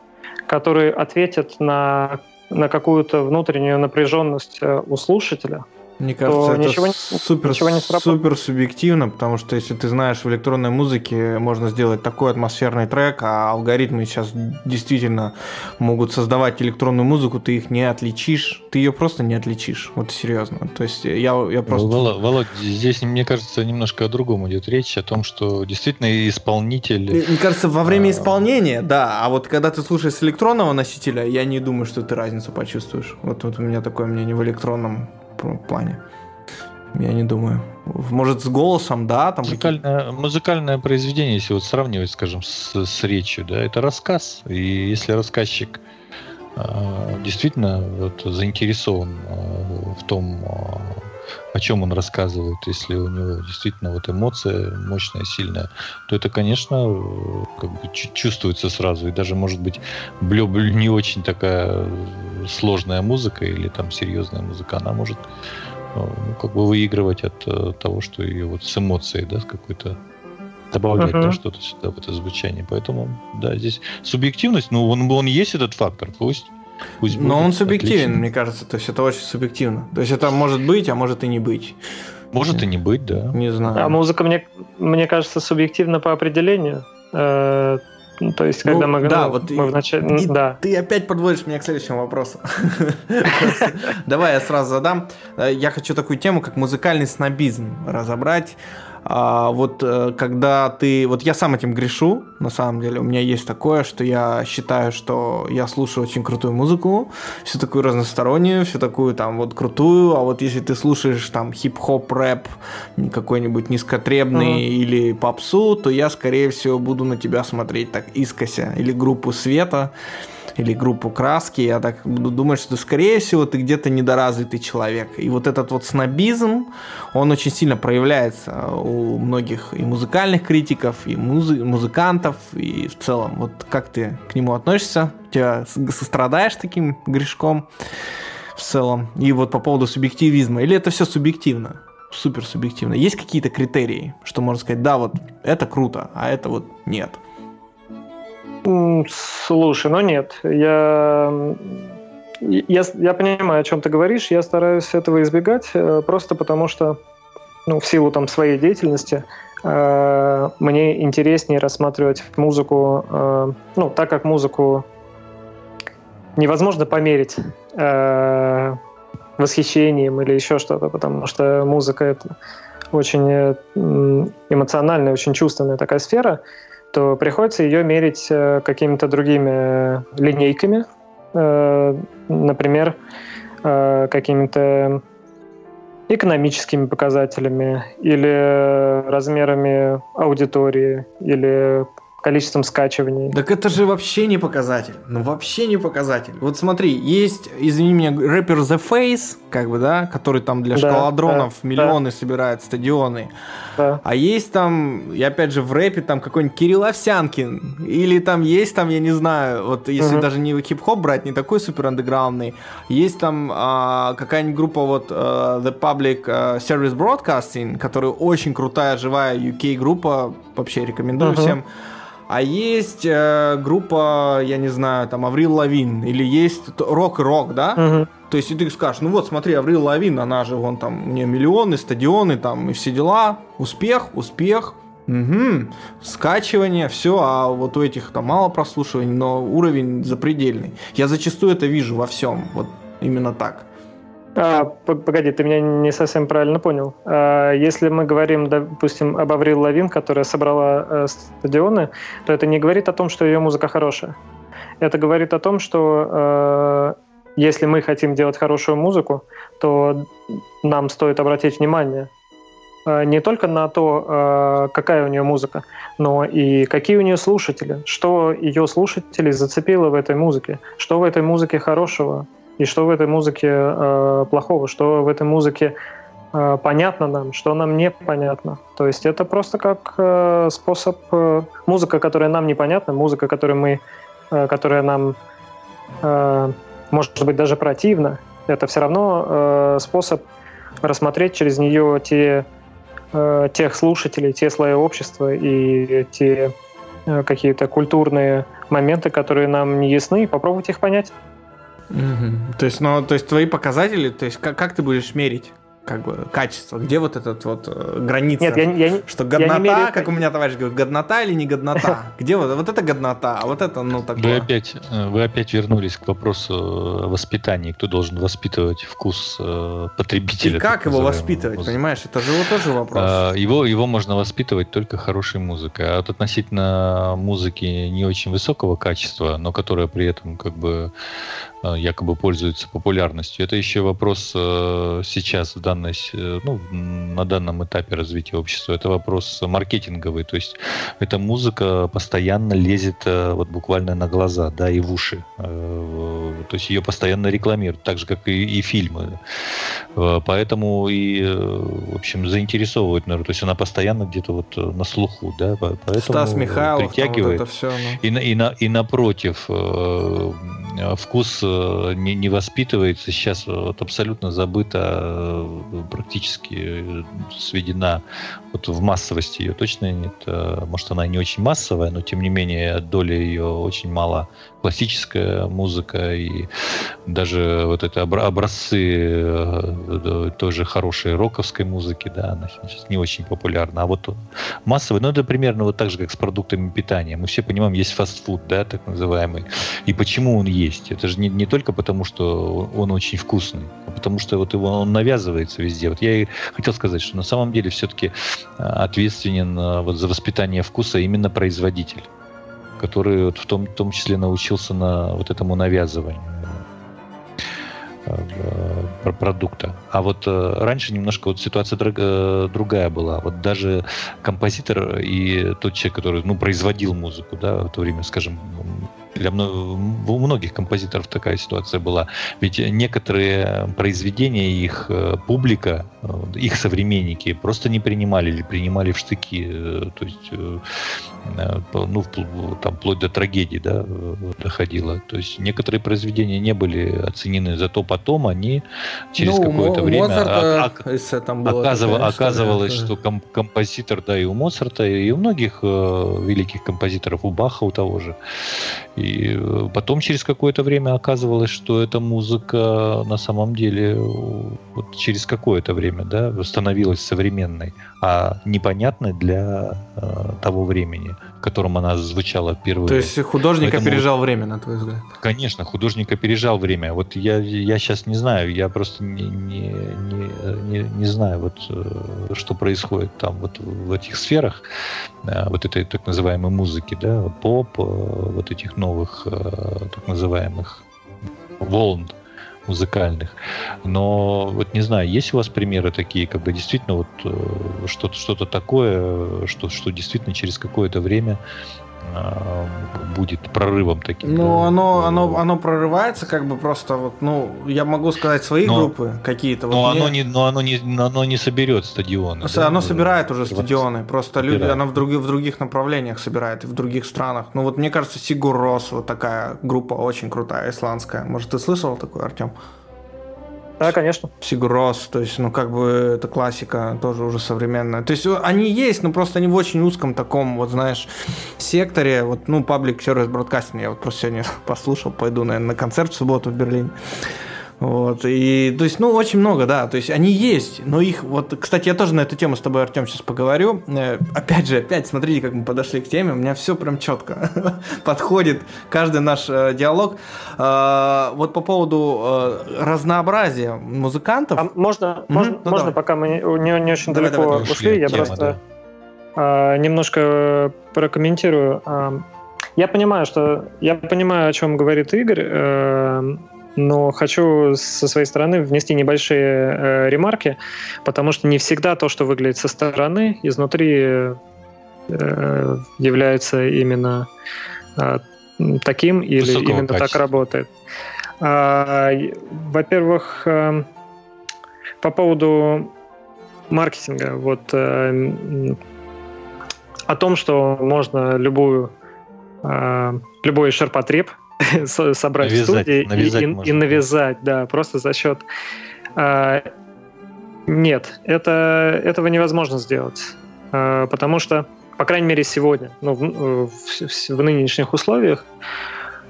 которые ответят на, на какую-то внутреннюю напряженность у слушателя – мне кажется, это ничего, супер, ничего не супер субъективно, потому что если ты знаешь, в электронной музыке можно сделать такой атмосферный трек, а алгоритмы сейчас действительно могут создавать электронную музыку, ты их не отличишь, ты ее просто не отличишь, вот серьезно. То есть я, я просто... Володь, здесь, мне кажется, немножко о другом идет речь, о том, что действительно исполнитель... Мне кажется, во время а, исполнения, да, а вот когда ты слушаешь с электронного носителя, я не думаю, что ты разницу почувствуешь. Вот, вот у меня такое мнение в электронном плане. Я не думаю. Может, с голосом, да? Там музыкальное, музыкальное произведение, если вот сравнивать, скажем, с, с речью, да, это рассказ. И если рассказчик э, действительно вот, заинтересован э, в том, э, о чем он рассказывает, если у него действительно вот эмоция мощная, сильная, то это, конечно, как бы чувствуется сразу. И даже, может быть, не очень такая сложная музыка или там серьезная музыка, она может ну, как бы выигрывать от uh, того, что ее вот с эмоцией, да, с какой-то добавлять uh-huh. да, что-то сюда в это звучание. Поэтому, да, здесь субъективность, ну, он, он есть этот фактор, пусть Пусть Но он субъективен, Отлично. мне кажется, то есть это очень субъективно. То есть это может быть, а может и не быть. Может и не быть, да. Не знаю. А музыка, мне, мне кажется, субъективна по определению. Э, то есть, когда ну, мы, да, ну, вот мы вначале... да. Ты опять подводишь меня к следующему вопросу. Давай я сразу задам. Э, я хочу такую тему, как музыкальный снобизм разобрать. А, вот э, когда ты... Вот я сам этим грешу, на самом деле. У меня есть такое, что я считаю, что я слушаю очень крутую музыку, всю такую разностороннюю, всю такую там вот крутую, а вот если ты слушаешь там хип-хоп, рэп, какой-нибудь низкотребный uh-huh. или попсу, то я, скорее всего, буду на тебя смотреть так искося. Или группу Света или группу краски, я так думать, что, скорее всего, ты где-то недоразвитый человек. И вот этот вот снобизм, он очень сильно проявляется у многих и музыкальных критиков, и музы- музыкантов, и в целом. Вот как ты к нему относишься? Тебя страдаешь таким грешком в целом? И вот по поводу субъективизма. Или это все субъективно? Супер субъективно. Есть какие-то критерии, что можно сказать, да, вот это круто, а это вот нет – Слушай, ну нет, я, я, я понимаю, о чем ты говоришь, я стараюсь этого избегать, э, просто потому что, ну, в силу там своей деятельности, э, мне интереснее рассматривать музыку, э, ну, так как музыку невозможно померить э, восхищением или еще что-то, потому что музыка это очень э, эмоциональная, очень чувственная такая сфера, то приходится ее мерить э, какими-то другими э, линейками, э, например, какими-то экономическими показателями или размерами аудитории или количеством скачиваний. Так это же вообще не показатель. Ну, вообще не показатель. Вот смотри, есть, извини меня, рэпер The Face, как бы, да, который там для да, шкаладронов да, миллионы да. собирает, стадионы. Да. А есть там, и опять же в рэпе там какой-нибудь Кирилл Овсянкин, или там есть там, я не знаю, вот если угу. даже не хип-хоп брать, не такой супер андеграундный, есть там а, какая-нибудь группа вот а, The Public а, Service Broadcasting, которая очень крутая, живая UK группа, вообще рекомендую угу. всем. А есть э, группа, я не знаю, там Аврил Лавин, или есть рок-рок, да? Угу. То есть, и ты скажешь, ну вот, смотри, Аврил Лавин, она же, вон там, у нее миллионы, стадионы, там, и все дела. Успех, успех, Угу. Скачивание, все, а вот у этих там мало прослушиваний, но уровень запредельный. Я зачастую это вижу во всем, вот именно так. А, погоди, ты меня не совсем правильно понял. А, если мы говорим, допустим, об Аврил Лавин, которая собрала э, стадионы, то это не говорит о том, что ее музыка хорошая. Это говорит о том, что э, если мы хотим делать хорошую музыку, то нам стоит обратить внимание э, не только на то, какая у нее музыка, но и какие у нее слушатели, что ее слушателей зацепило в этой музыке, что в этой музыке хорошего, и что в этой музыке э, плохого, что в этой музыке э, понятно нам, что нам непонятно. То есть это просто как э, способ э, музыка, которая нам непонятна, музыка, которую мы, э, которая нам э, может быть даже противна, это все равно э, способ рассмотреть через нее те э, тех слушателей, те слои общества и те э, какие-то культурные моменты, которые нам не ясны, и попробовать их понять. Угу. То есть, ну, то есть твои показатели, то есть как, как ты будешь мерить? как бы качество? Где вот этот вот э, граница? Нет, я, я, что годнота, я не меряю... как у меня товарищ говорит, годнота или не годнота? Где вот, вот это годнота, а вот это, ну, такое. Вы опять, э, вы опять вернулись к вопросу э, воспитания. Кто должен воспитывать вкус потребителя? И как его воспитывать, музыки. понимаешь? Это же вот тоже вопрос. А, его, его можно воспитывать только хорошей музыкой. А вот относительно музыки не очень высокого качества, но которая при этом как бы Э, якобы пользуется популярностью. Это еще вопрос э, сейчас в данной, э, ну, на данном этапе развития общества. Это вопрос маркетинговый. То есть эта музыка постоянно лезет вот буквально на глаза, да, и в уши. То есть ее постоянно рекламируют, так же как и, и фильмы. Поэтому и, в общем, заинтересовывает народ. То есть она постоянно где-то вот на слуху, да. Поэтому Стас Михайлов, притягивает. Вот это все, ну. и, и, на, и напротив вкус Э, не, не воспитывается, сейчас вот абсолютно забыта, э, практически э, сведена вот в массовости ее точно нет. Может, она не очень массовая, но тем не менее доля ее очень мало классическая музыка и даже вот это образцы э, тоже хорошей роковской музыки, да, она сейчас не очень популярна. А вот массовый, ну это примерно вот так же, как с продуктами питания. Мы все понимаем, есть фастфуд, да, так называемый. И почему он есть? Это же не, не только потому, что он очень вкусный, а потому что вот его, он навязывается везде. Вот я и хотел сказать, что на самом деле все-таки э, ответственен э, вот за воспитание вкуса именно производитель который вот в том, том числе научился на вот этому навязыванию э, э, продукта. А вот э, раньше немножко вот ситуация другая была. Вот даже композитор и тот человек, который ну, производил музыку, да, в то время, скажем, для у многих композиторов такая ситуация была. Ведь некоторые произведения их э, публика, э, их современники просто не принимали или принимали в штыки. Э, то есть, ну, там, вплоть до трагедии да, доходило. То есть некоторые произведения не были оценены, зато потом они через ну, какое-то время Моцарта, а, там оказыв, оказывалось, история, что ком, композитор, да, и у Моцарта, и у многих э, великих композиторов, у Баха, у того же, и э, потом через какое-то время оказывалось, что эта музыка на самом деле вот через какое-то время да, становилась современной, а непонятной для э, того времени, в котором она звучала впервые. То есть художник Поэтому, опережал время, на твой взгляд? Конечно, художник опережал время. Вот я, я сейчас не знаю, я просто не, не, не, не, знаю, вот, э, что происходит там вот в этих сферах, э, вот этой так называемой музыки, да, поп, вот этих новых э, так называемых волн музыкальных. Но вот не знаю, есть у вас примеры такие, когда действительно вот э, что-то что такое, что, что действительно через какое-то время будет прорывом таким. Ну, да? оно, оно, оно прорывается, как бы просто вот, ну, я могу сказать свои но, группы какие-то. Но, вот оно мне... не, но оно не, оно не соберет стадионы. Оно да? собирает уже стадионы, просто собирает. люди, оно в, друг, в других направлениях собирает, в других странах. Ну, вот мне кажется, Сигур Рос, вот такая группа очень крутая, исландская. Может, ты слышал такой, Артем? Да, конечно. Сигурос, то есть, ну, как бы это классика, тоже уже современная. То есть, они есть, но просто они в очень узком таком, вот, знаешь, секторе. Вот, ну, паблик сервис бродкастинг, я вот просто сегодня послушал, пойду, наверное, на концерт в субботу в Берлине. Вот, и, то есть, ну, очень много, да, то есть, они есть, но их, вот, кстати, я тоже на эту тему с тобой, Артем, сейчас поговорю. Э, опять же, опять, смотрите, как мы подошли к теме, у меня все прям четко подходит, каждый наш э, диалог. Э, вот по поводу э, разнообразия музыкантов. А можно, mm-hmm. можно, ну, можно пока мы не, не очень давай, далеко давай, ушли, ушли я тема, просто да. э, немножко прокомментирую. Э, я понимаю, что я понимаю, о чем говорит Игорь. Э, но хочу со своей стороны внести небольшие э, ремарки, потому что не всегда то, что выглядит со стороны, изнутри э, является именно э, таким или Высокого именно качества. так работает. А, во-первых, э, по поводу маркетинга, вот э, о том, что можно любую э, любой ширпотреб собрать навязать, в студии навязать и, и навязать, да, просто за счет... А, нет, это, этого невозможно сделать, а, потому что, по крайней мере, сегодня, ну, в, в, в нынешних условиях,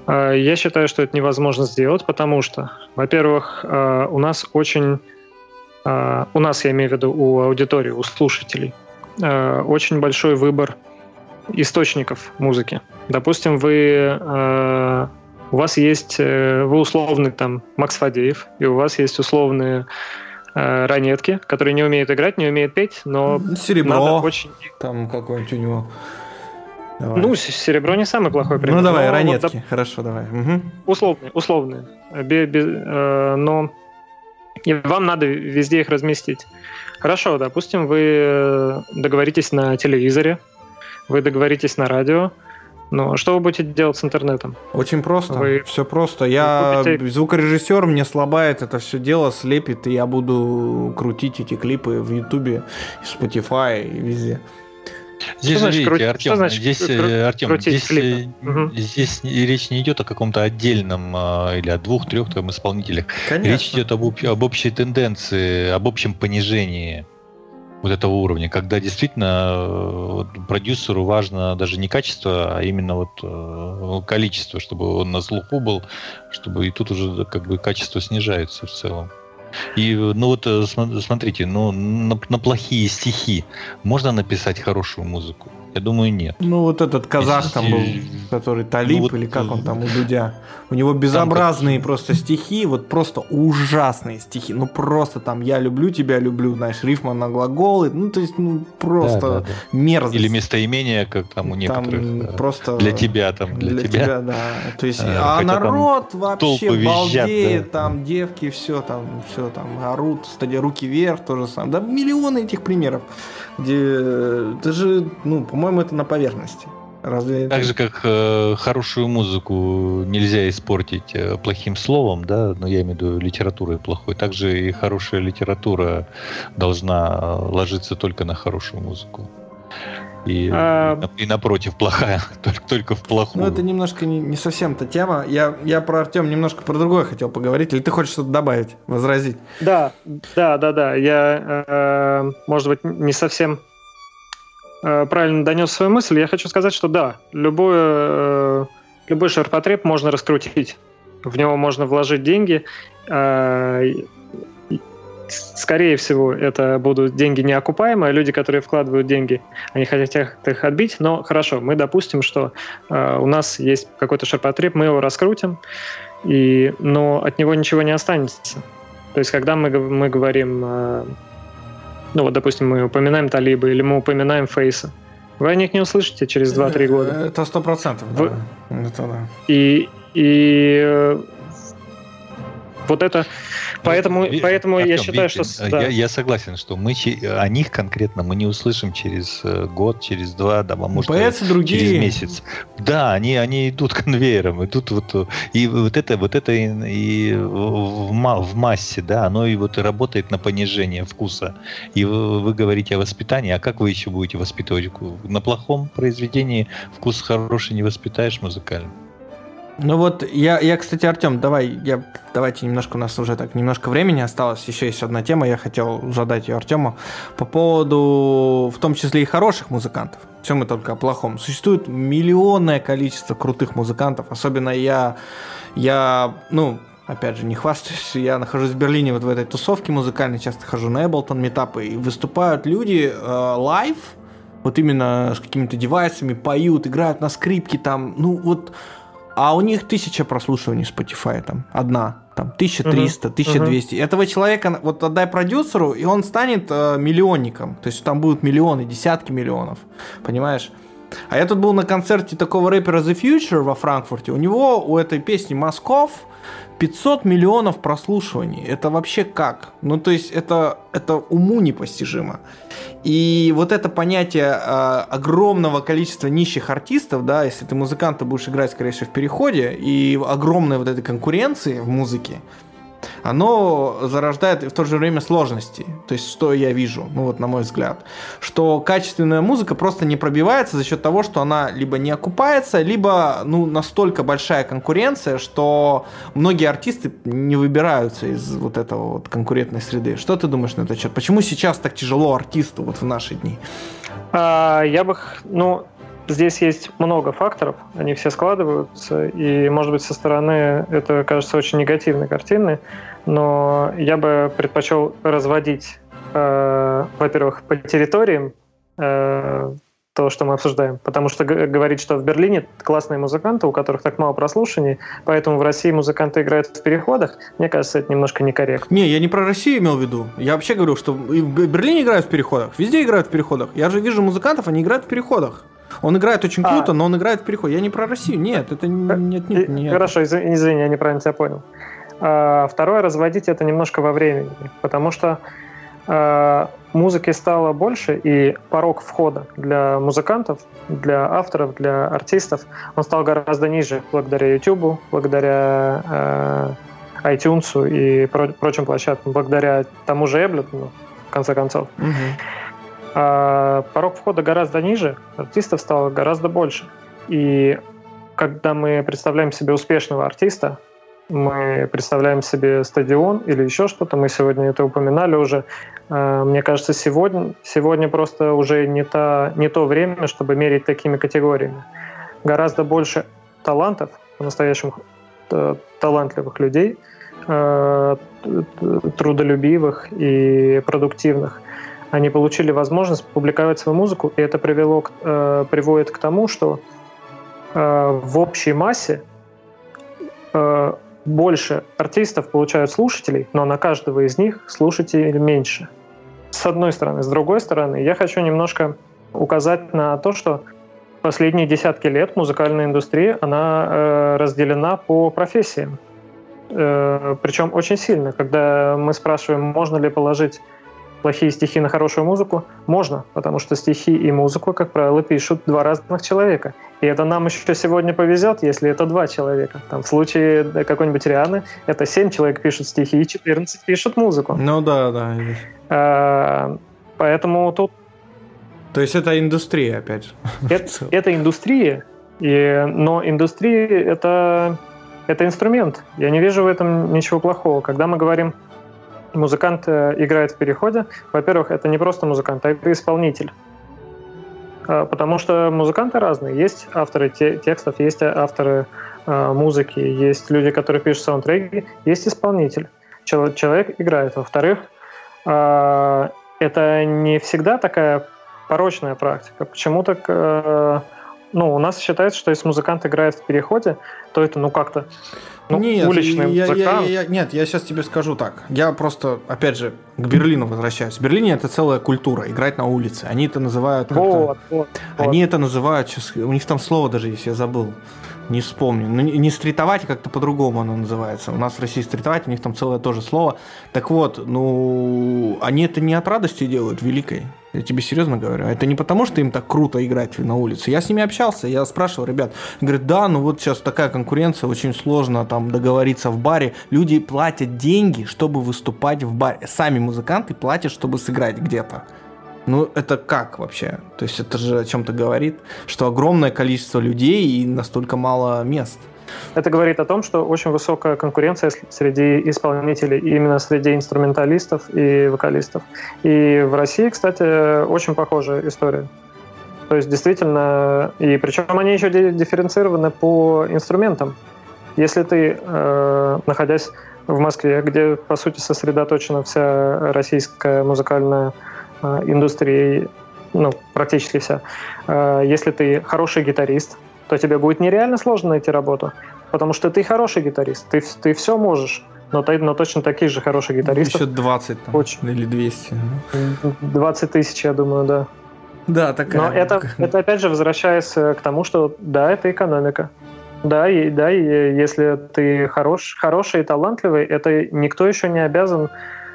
а, я считаю, что это невозможно сделать, потому что, во-первых, а, у нас очень... А, у нас, я имею в виду, у аудитории, у слушателей, а, очень большой выбор источников музыки. Допустим, вы у вас есть, э, вы условный там Макс Фадеев, и у вас есть условные э, ранетки, которые не умеют играть, не умеют петь, но Серебро, надо очень... там какой-нибудь у него. Давай. Ну, серебро не самый плохой пример. Ну, давай, но ранетки. Вот, Хорошо, давай. Угу. Условные, условные. Без, без, э, но вам надо везде их разместить. Хорошо, допустим, вы э, договоритесь на телевизоре, вы договоритесь на радио, но что вы будете делать с интернетом? Очень просто. Вы... Все просто. Я купите... звукорежиссер, мне слабает это все дело, слепит, и я буду крутить эти клипы в Ютубе, Spotify и везде. Здесь что же, видите, крути... Артем, значит, здесь, кру... Артем, здесь, угу. здесь речь не идет о каком-то отдельном а, или о двух-трех там исполнителях. Конечно. Речь идет об, об общей тенденции, об общем понижении вот этого уровня, когда действительно э, продюсеру важно даже не качество, а именно вот э, количество, чтобы он на слуху был, чтобы и тут уже как бы качество снижается в целом. И, ну вот, э, смотрите, ну, на, на плохие стихи можно написать хорошую музыку? Я думаю, нет. Ну, вот этот казах Если... там был, который Талип, ну, вот, или как он там, у Дудя. У него безобразные как... просто стихи, вот просто ужасные стихи. Ну, просто там «я люблю тебя, люблю», знаешь, рифма на глаголы. Ну, то есть, ну, просто да, да, да. мерзость. Или местоимение, как там у некоторых. Там э, просто... Для тебя там, для, для тебя. тебя. да. То есть, а, а народ вообще визжат, балдеет, да. там девки, все там, все там орут, стадия руки вверх, то же самое. Да миллионы этих примеров, где э, это же, ну, по по-моему, это на поверхности. Разве так это... же, как э, хорошую музыку нельзя испортить э, плохим словом, да, но я имею в виду литературой плохой, также и хорошая литература должна э, ложиться только на хорошую музыку. И, а... и напротив, плохая, только, только в плохую. Ну, это немножко не, не совсем та тема. Я, я про Артем немножко про другое хотел поговорить. Или ты хочешь что-то добавить, возразить? Да, да, да, да. Я, э, может быть, не совсем Э, правильно донес свою мысль, я хочу сказать, что да, любой, э, любой ширпотреб можно раскрутить. В него можно вложить деньги. Э, скорее всего, это будут деньги неокупаемые. Люди, которые вкладывают деньги, они хотят их отбить. Но хорошо, мы допустим, что у нас есть какой-то ширпотреб, мы его раскрутим, и, но от него ничего не останется. То есть, когда мы, мы говорим ну вот, допустим, мы упоминаем Талиба или мы упоминаем Фейса. Вы о них не услышите через 2-3 года. Это сто процентов, да. Это да. И, и э, вот это Поэтому, ну, поэтому Артем, я считаю, видите, что... Да. Я, я согласен, что мы о них конкретно мы не услышим через э, год, через два, да, а может Появятся другие. через месяц. Да, они, они идут конвейером, идут вот... Э, и вот это, вот это и, и в, в массе, да, оно и вот работает на понижение вкуса. И вы, вы говорите о воспитании, а как вы еще будете воспитывать? На плохом произведении вкус хороший не воспитаешь музыкально. Ну вот, я, я, кстати, Артем, давай, я, давайте немножко, у нас уже так немножко времени осталось, еще есть одна тема, я хотел задать ее Артему по поводу, в том числе и хороших музыкантов. Все мы только о плохом. Существует миллионное количество крутых музыкантов, особенно я, я, ну, опять же, не хвастаюсь, я нахожусь в Берлине вот в этой тусовке музыкальной, часто хожу на Эблтон, метапы, и выступают люди э, вот именно с какими-то девайсами, поют, играют на скрипке там, ну вот а у них тысяча прослушиваний Spotify, там, одна, там, 1300, uh-huh. 1200. Uh-huh. Этого человека, вот отдай продюсеру, и он станет э, миллионником. То есть там будут миллионы, десятки миллионов, понимаешь? А я тут был на концерте такого рэпера The Future во Франкфурте. У него, у этой песни «Москов» 500 миллионов прослушиваний. Это вообще как? Ну, то есть это, это уму непостижимо. И вот это понятие э, огромного количества нищих артистов, да, если ты музыкант, ты будешь играть, скорее всего, в переходе, и огромной вот этой конкуренции в музыке, оно зарождает в то же время сложности. То есть, что я вижу, ну вот на мой взгляд, что качественная музыка просто не пробивается за счет того, что она либо не окупается, либо ну, настолько большая конкуренция, что многие артисты не выбираются из вот этого вот конкурентной среды. Что ты думаешь на этот счет? Почему сейчас так тяжело артисту вот в наши дни? А, я бы, ну, здесь есть много факторов, они все складываются, и, может быть, со стороны это кажется очень негативной картиной, но я бы предпочел разводить, э, во-первых, по территориям э, то, что мы обсуждаем. Потому что говорить, что в Берлине классные музыканты, у которых так мало прослушаний, поэтому в России музыканты играют в переходах, мне кажется, это немножко некорректно. Не, я не про Россию имел в виду. Я вообще говорю, что в Берлине играют в переходах, везде играют в переходах. Я же вижу музыкантов, они играют в переходах. Он играет очень а. круто, а. но он играет в переходе. Я не про Россию. Нет, это нет, нет, нет. Хорошо, извини, я неправильно тебя понял. А, второе, разводить это немножко во времени, потому что а, музыки стало больше, и порог входа для музыкантов, для авторов, для артистов, он стал гораздо ниже благодаря YouTube, благодаря э, iTunes и про- прочим площадкам, благодаря тому же Ableton, в конце концов. Mm-hmm. А, порог входа гораздо ниже, артистов стало гораздо больше. И когда мы представляем себе успешного артиста, мы представляем себе стадион или еще что-то, мы сегодня это упоминали уже. Э, мне кажется, сегодня, сегодня просто уже не, та, не то время, чтобы мерить такими категориями. Гораздо больше талантов, по-настоящему э, талантливых людей, э, трудолюбивых и продуктивных. Они получили возможность публиковать свою музыку, и это привело, приводит к тому, что в общей массе больше артистов получают слушателей, но на каждого из них слушателей меньше. С одной стороны. С другой стороны, я хочу немножко указать на то, что последние десятки лет музыкальная индустрия, она э, разделена по профессиям. Э, причем очень сильно. Когда мы спрашиваем, можно ли положить плохие стихи на хорошую музыку? Можно, потому что стихи и музыку, как правило, пишут два разных человека. И это нам еще сегодня повезет, если это два человека. Там, в случае какой-нибудь Рианы это семь человек пишут стихи и 14 пишут музыку. Ну да, да. А, поэтому тут... То есть это индустрия, опять же. Это, это индустрия, и, но индустрия это, это инструмент. Я не вижу в этом ничего плохого. Когда мы говорим музыкант э, играет в переходе, во-первых, это не просто музыкант, а это исполнитель. А, потому что музыканты разные. Есть авторы те- текстов, есть авторы э, музыки, есть люди, которые пишут саундтреки, есть исполнитель. Чел- человек играет. Во-вторых, э, это не всегда такая порочная практика. Почему-то э, ну, у нас считается, что если музыкант играет в переходе, то это ну как-то ну, нет, уличный я, музыкант. Я, я, нет, я сейчас тебе скажу так. Я просто, опять же, к Берлину возвращаюсь. В Берлине это целая культура, играть на улице. Они это называют... Вот, вот, Они вот. это называют... Сейчас, у них там слово даже есть, я забыл. Не вспомню. Ну, не, стритовать, а как-то по-другому оно называется. У нас в России стритовать, у них там целое тоже слово. Так вот, ну, они это не от радости делают великой. Я тебе серьезно говорю. Это не потому, что им так круто играть на улице. Я с ними общался, я спрашивал ребят. Говорят, да, ну вот сейчас такая конкуренция, очень сложно там договориться в баре. Люди платят деньги, чтобы выступать в баре. Сами музыканты платят, чтобы сыграть где-то. Ну, это как вообще? То есть это же о чем-то говорит, что огромное количество людей и настолько мало мест. Это говорит о том, что очень высокая конкуренция среди исполнителей, именно среди инструменталистов и вокалистов. И в России, кстати, очень похожая история. То есть действительно, и причем они еще дифференцированы по инструментам. Если ты, э, находясь в Москве, где, по сути, сосредоточена вся российская музыкальная э, индустрия, ну, практически вся, э, если ты хороший гитарист, то тебе будет нереально сложно найти работу, потому что ты хороший гитарист, ты, ты все можешь, но, ты, но точно таких же хороших гитаристов. Еще 20 там, очень. или 200. 20 тысяч, я думаю, да. Да, такая. Но это, это опять же возвращаясь к тому, что да, это экономика. Да, и, да, и если ты хорош, хороший и талантливый, это никто еще не обязан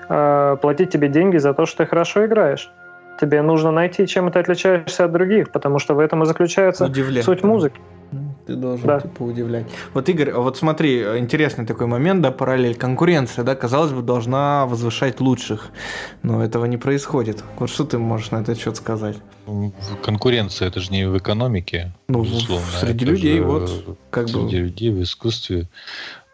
э, платить тебе деньги за то, что ты хорошо играешь. Тебе нужно найти, чем ты отличаешься от других, потому что в этом и заключается Удивлять, суть музыки. Ты должен да. типа удивлять. Вот Игорь, вот смотри, интересный такой момент, да, параллель. Конкуренция, да, казалось бы, должна возвышать лучших, но этого не происходит. Вот что ты можешь на этот счет сказать? Конкуренция, это же не в экономике, ну, безусловно. Среди людей, вот, как среди бы. Среди людей в искусстве.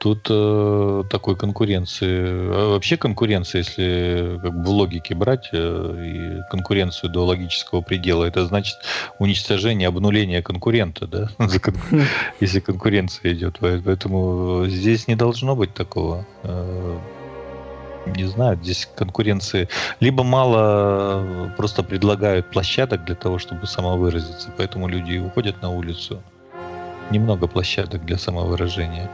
Тут э, такой конкуренции, а вообще конкуренция, если как бы в логике брать э, и конкуренцию до логического предела, это значит уничтожение, обнуление конкурента, да, если конкуренция идет. Поэтому здесь не должно быть такого. Э, не знаю, здесь конкуренции либо мало просто предлагают площадок для того, чтобы самовыразиться, поэтому люди уходят на улицу. Немного площадок для самовыражения.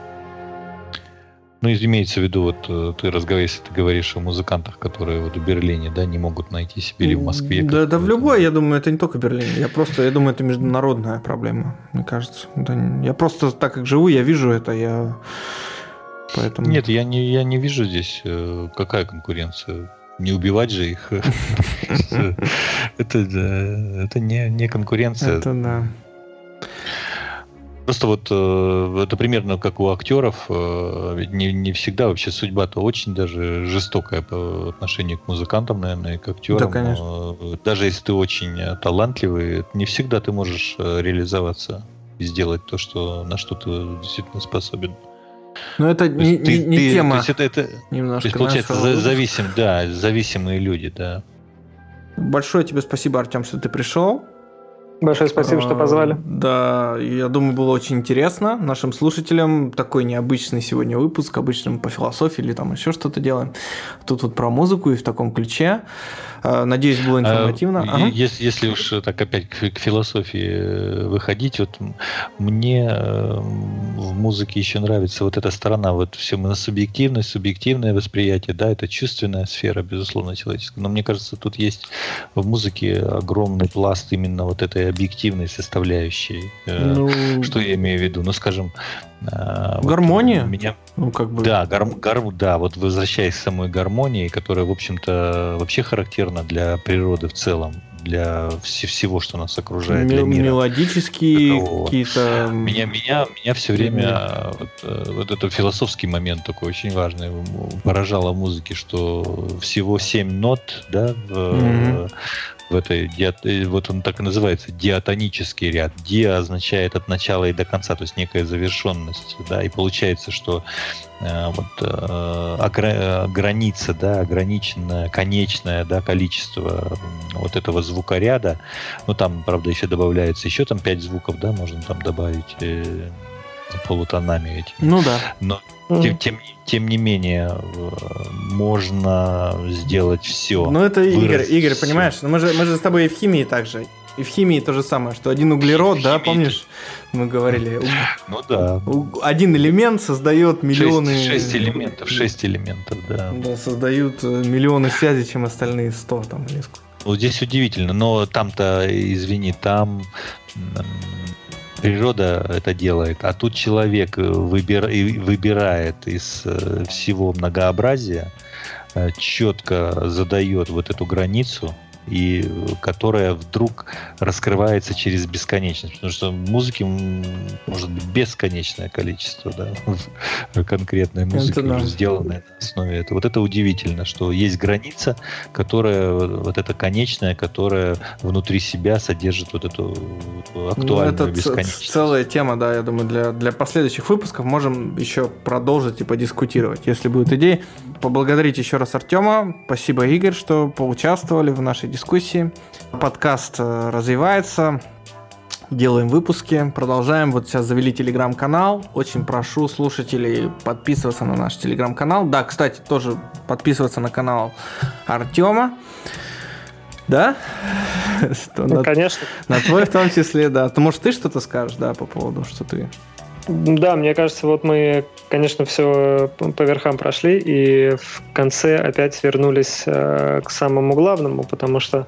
Ну, имеется в виду, вот э, ты разговариваешь, если ты говоришь о музыкантах, которые вот в Берлине, да, не могут найти себе или в Москве. Да, да в любой, я думаю, это не только Берлин. Я просто, я думаю, это международная проблема, мне кажется. Да, я просто так как живу, я вижу это, я поэтому. Нет, я не, я не вижу здесь э, какая конкуренция. Не убивать же их. Это это не конкуренция. Это да. Просто вот э, это примерно как у актеров. Э, не, не всегда вообще судьба-то очень даже жестокая по отношению к музыкантам, наверное, и к актерам. Да, конечно. Э, даже если ты очень талантливый, не всегда ты можешь реализоваться и сделать то, что, на что ты действительно способен. Но это не, ты, не, ты, тема. То есть это, это немножко. То есть, получается, за, зависим, да, зависимые люди, да. Большое тебе спасибо, Артем, что ты пришел. Большое спасибо, что позвали. Да, я думаю, было очень интересно нашим слушателям. Такой необычный сегодня выпуск. Обычно мы по философии или там еще что-то делаем. Тут вот про музыку и в таком ключе. А, надеюсь, было информативно. А, ага. если, если уж так опять к, к философии э, выходить, вот мне э, в музыке еще нравится вот эта сторона, вот все мы на субъективность, субъективное восприятие, да, это чувственная сфера, безусловно, человеческая. Но мне кажется, тут есть в музыке огромный пласт именно вот этой объективной составляющей. Э, ну... Что я имею в виду? Ну, скажем, Гармония? Вот меня... Ну, как бы... Да, гар... Гар... да, вот возвращаясь к самой гармонии, которая, в общем-то, вообще характерна для природы в целом, для вс- всего, что нас окружает, для мира. Мелодические какие-то... Меня, меня, меня все время, вот, э, вот это философский момент такой очень важный, поражало в музыке, что всего семь нот, да, в, mm-hmm в этой, э, вот он так и называется, диатонический ряд. Диа означает от начала и до конца, то есть некая завершенность, да, и получается, что э, вот э, огра- граница, да, ограниченное, конечное, да, количество вот этого звукоряда, ну, там, правда, еще добавляется еще там пять звуков, да, можно там добавить э, полутонами этими. Ну да. Но тем, тем, тем не менее, э, можно сделать все. Ну, это Игорь, Игорь, все. понимаешь, ну, мы же, мы же с тобой и в химии также. И в химии то же самое, что один углерод, да, помнишь, мы говорили. Ну да. Один элемент создает миллионы. Шесть, шесть элементов, шесть элементов, да. Да, создают э, миллионы связей, чем остальные сто там или сколько. Ну, здесь удивительно, но там-то, извини, там природа это делает, а тут человек выбир, выбирает из э, всего многообразия, э, четко задает вот эту границу, и которая вдруг раскрывается через бесконечность. Потому что музыки может быть бесконечное количество, да, конкретной музыки, да. сделанной на основе этого. Вот это удивительно, что есть граница, которая, вот эта конечная, которая внутри себя содержит вот эту актуальную ну, это бесконечность. целая тема, да, я думаю, для, для последующих выпусков можем еще продолжить и подискутировать, если будут идеи. Поблагодарить еще раз Артема. Спасибо, Игорь, что поучаствовали в нашей дискуссии. Подкаст э, развивается, делаем выпуски, продолжаем. Вот сейчас завели телеграм-канал. Очень прошу слушателей подписываться на наш телеграм-канал. Да, кстати, тоже подписываться на канал Артема. Да? Ну, на, конечно. На твой в том числе, да. То, может, ты что-то скажешь, да, по поводу, что ты... Да, мне кажется, вот мы, конечно, все по верхам прошли, и в конце опять вернулись э, к самому главному, потому что,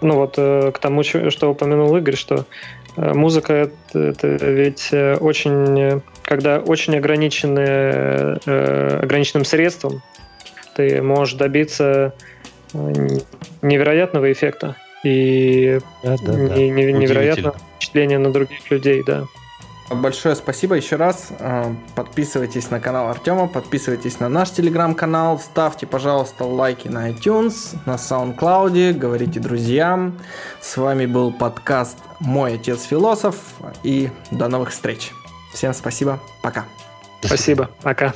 ну вот, э, к тому, что упомянул Игорь, что э, музыка это, это ведь очень, когда очень ограниченные, ограниченным средством, ты можешь добиться невероятного эффекта и да, да, да. невероятного впечатления на других людей, да. Большое спасибо еще раз. Э, подписывайтесь на канал Артема, подписывайтесь на наш телеграм-канал, ставьте, пожалуйста, лайки на iTunes, на SoundCloud, говорите друзьям. С вами был подкаст «Мой отец философ» и до новых встреч. Всем спасибо, пока. Спасибо, пока.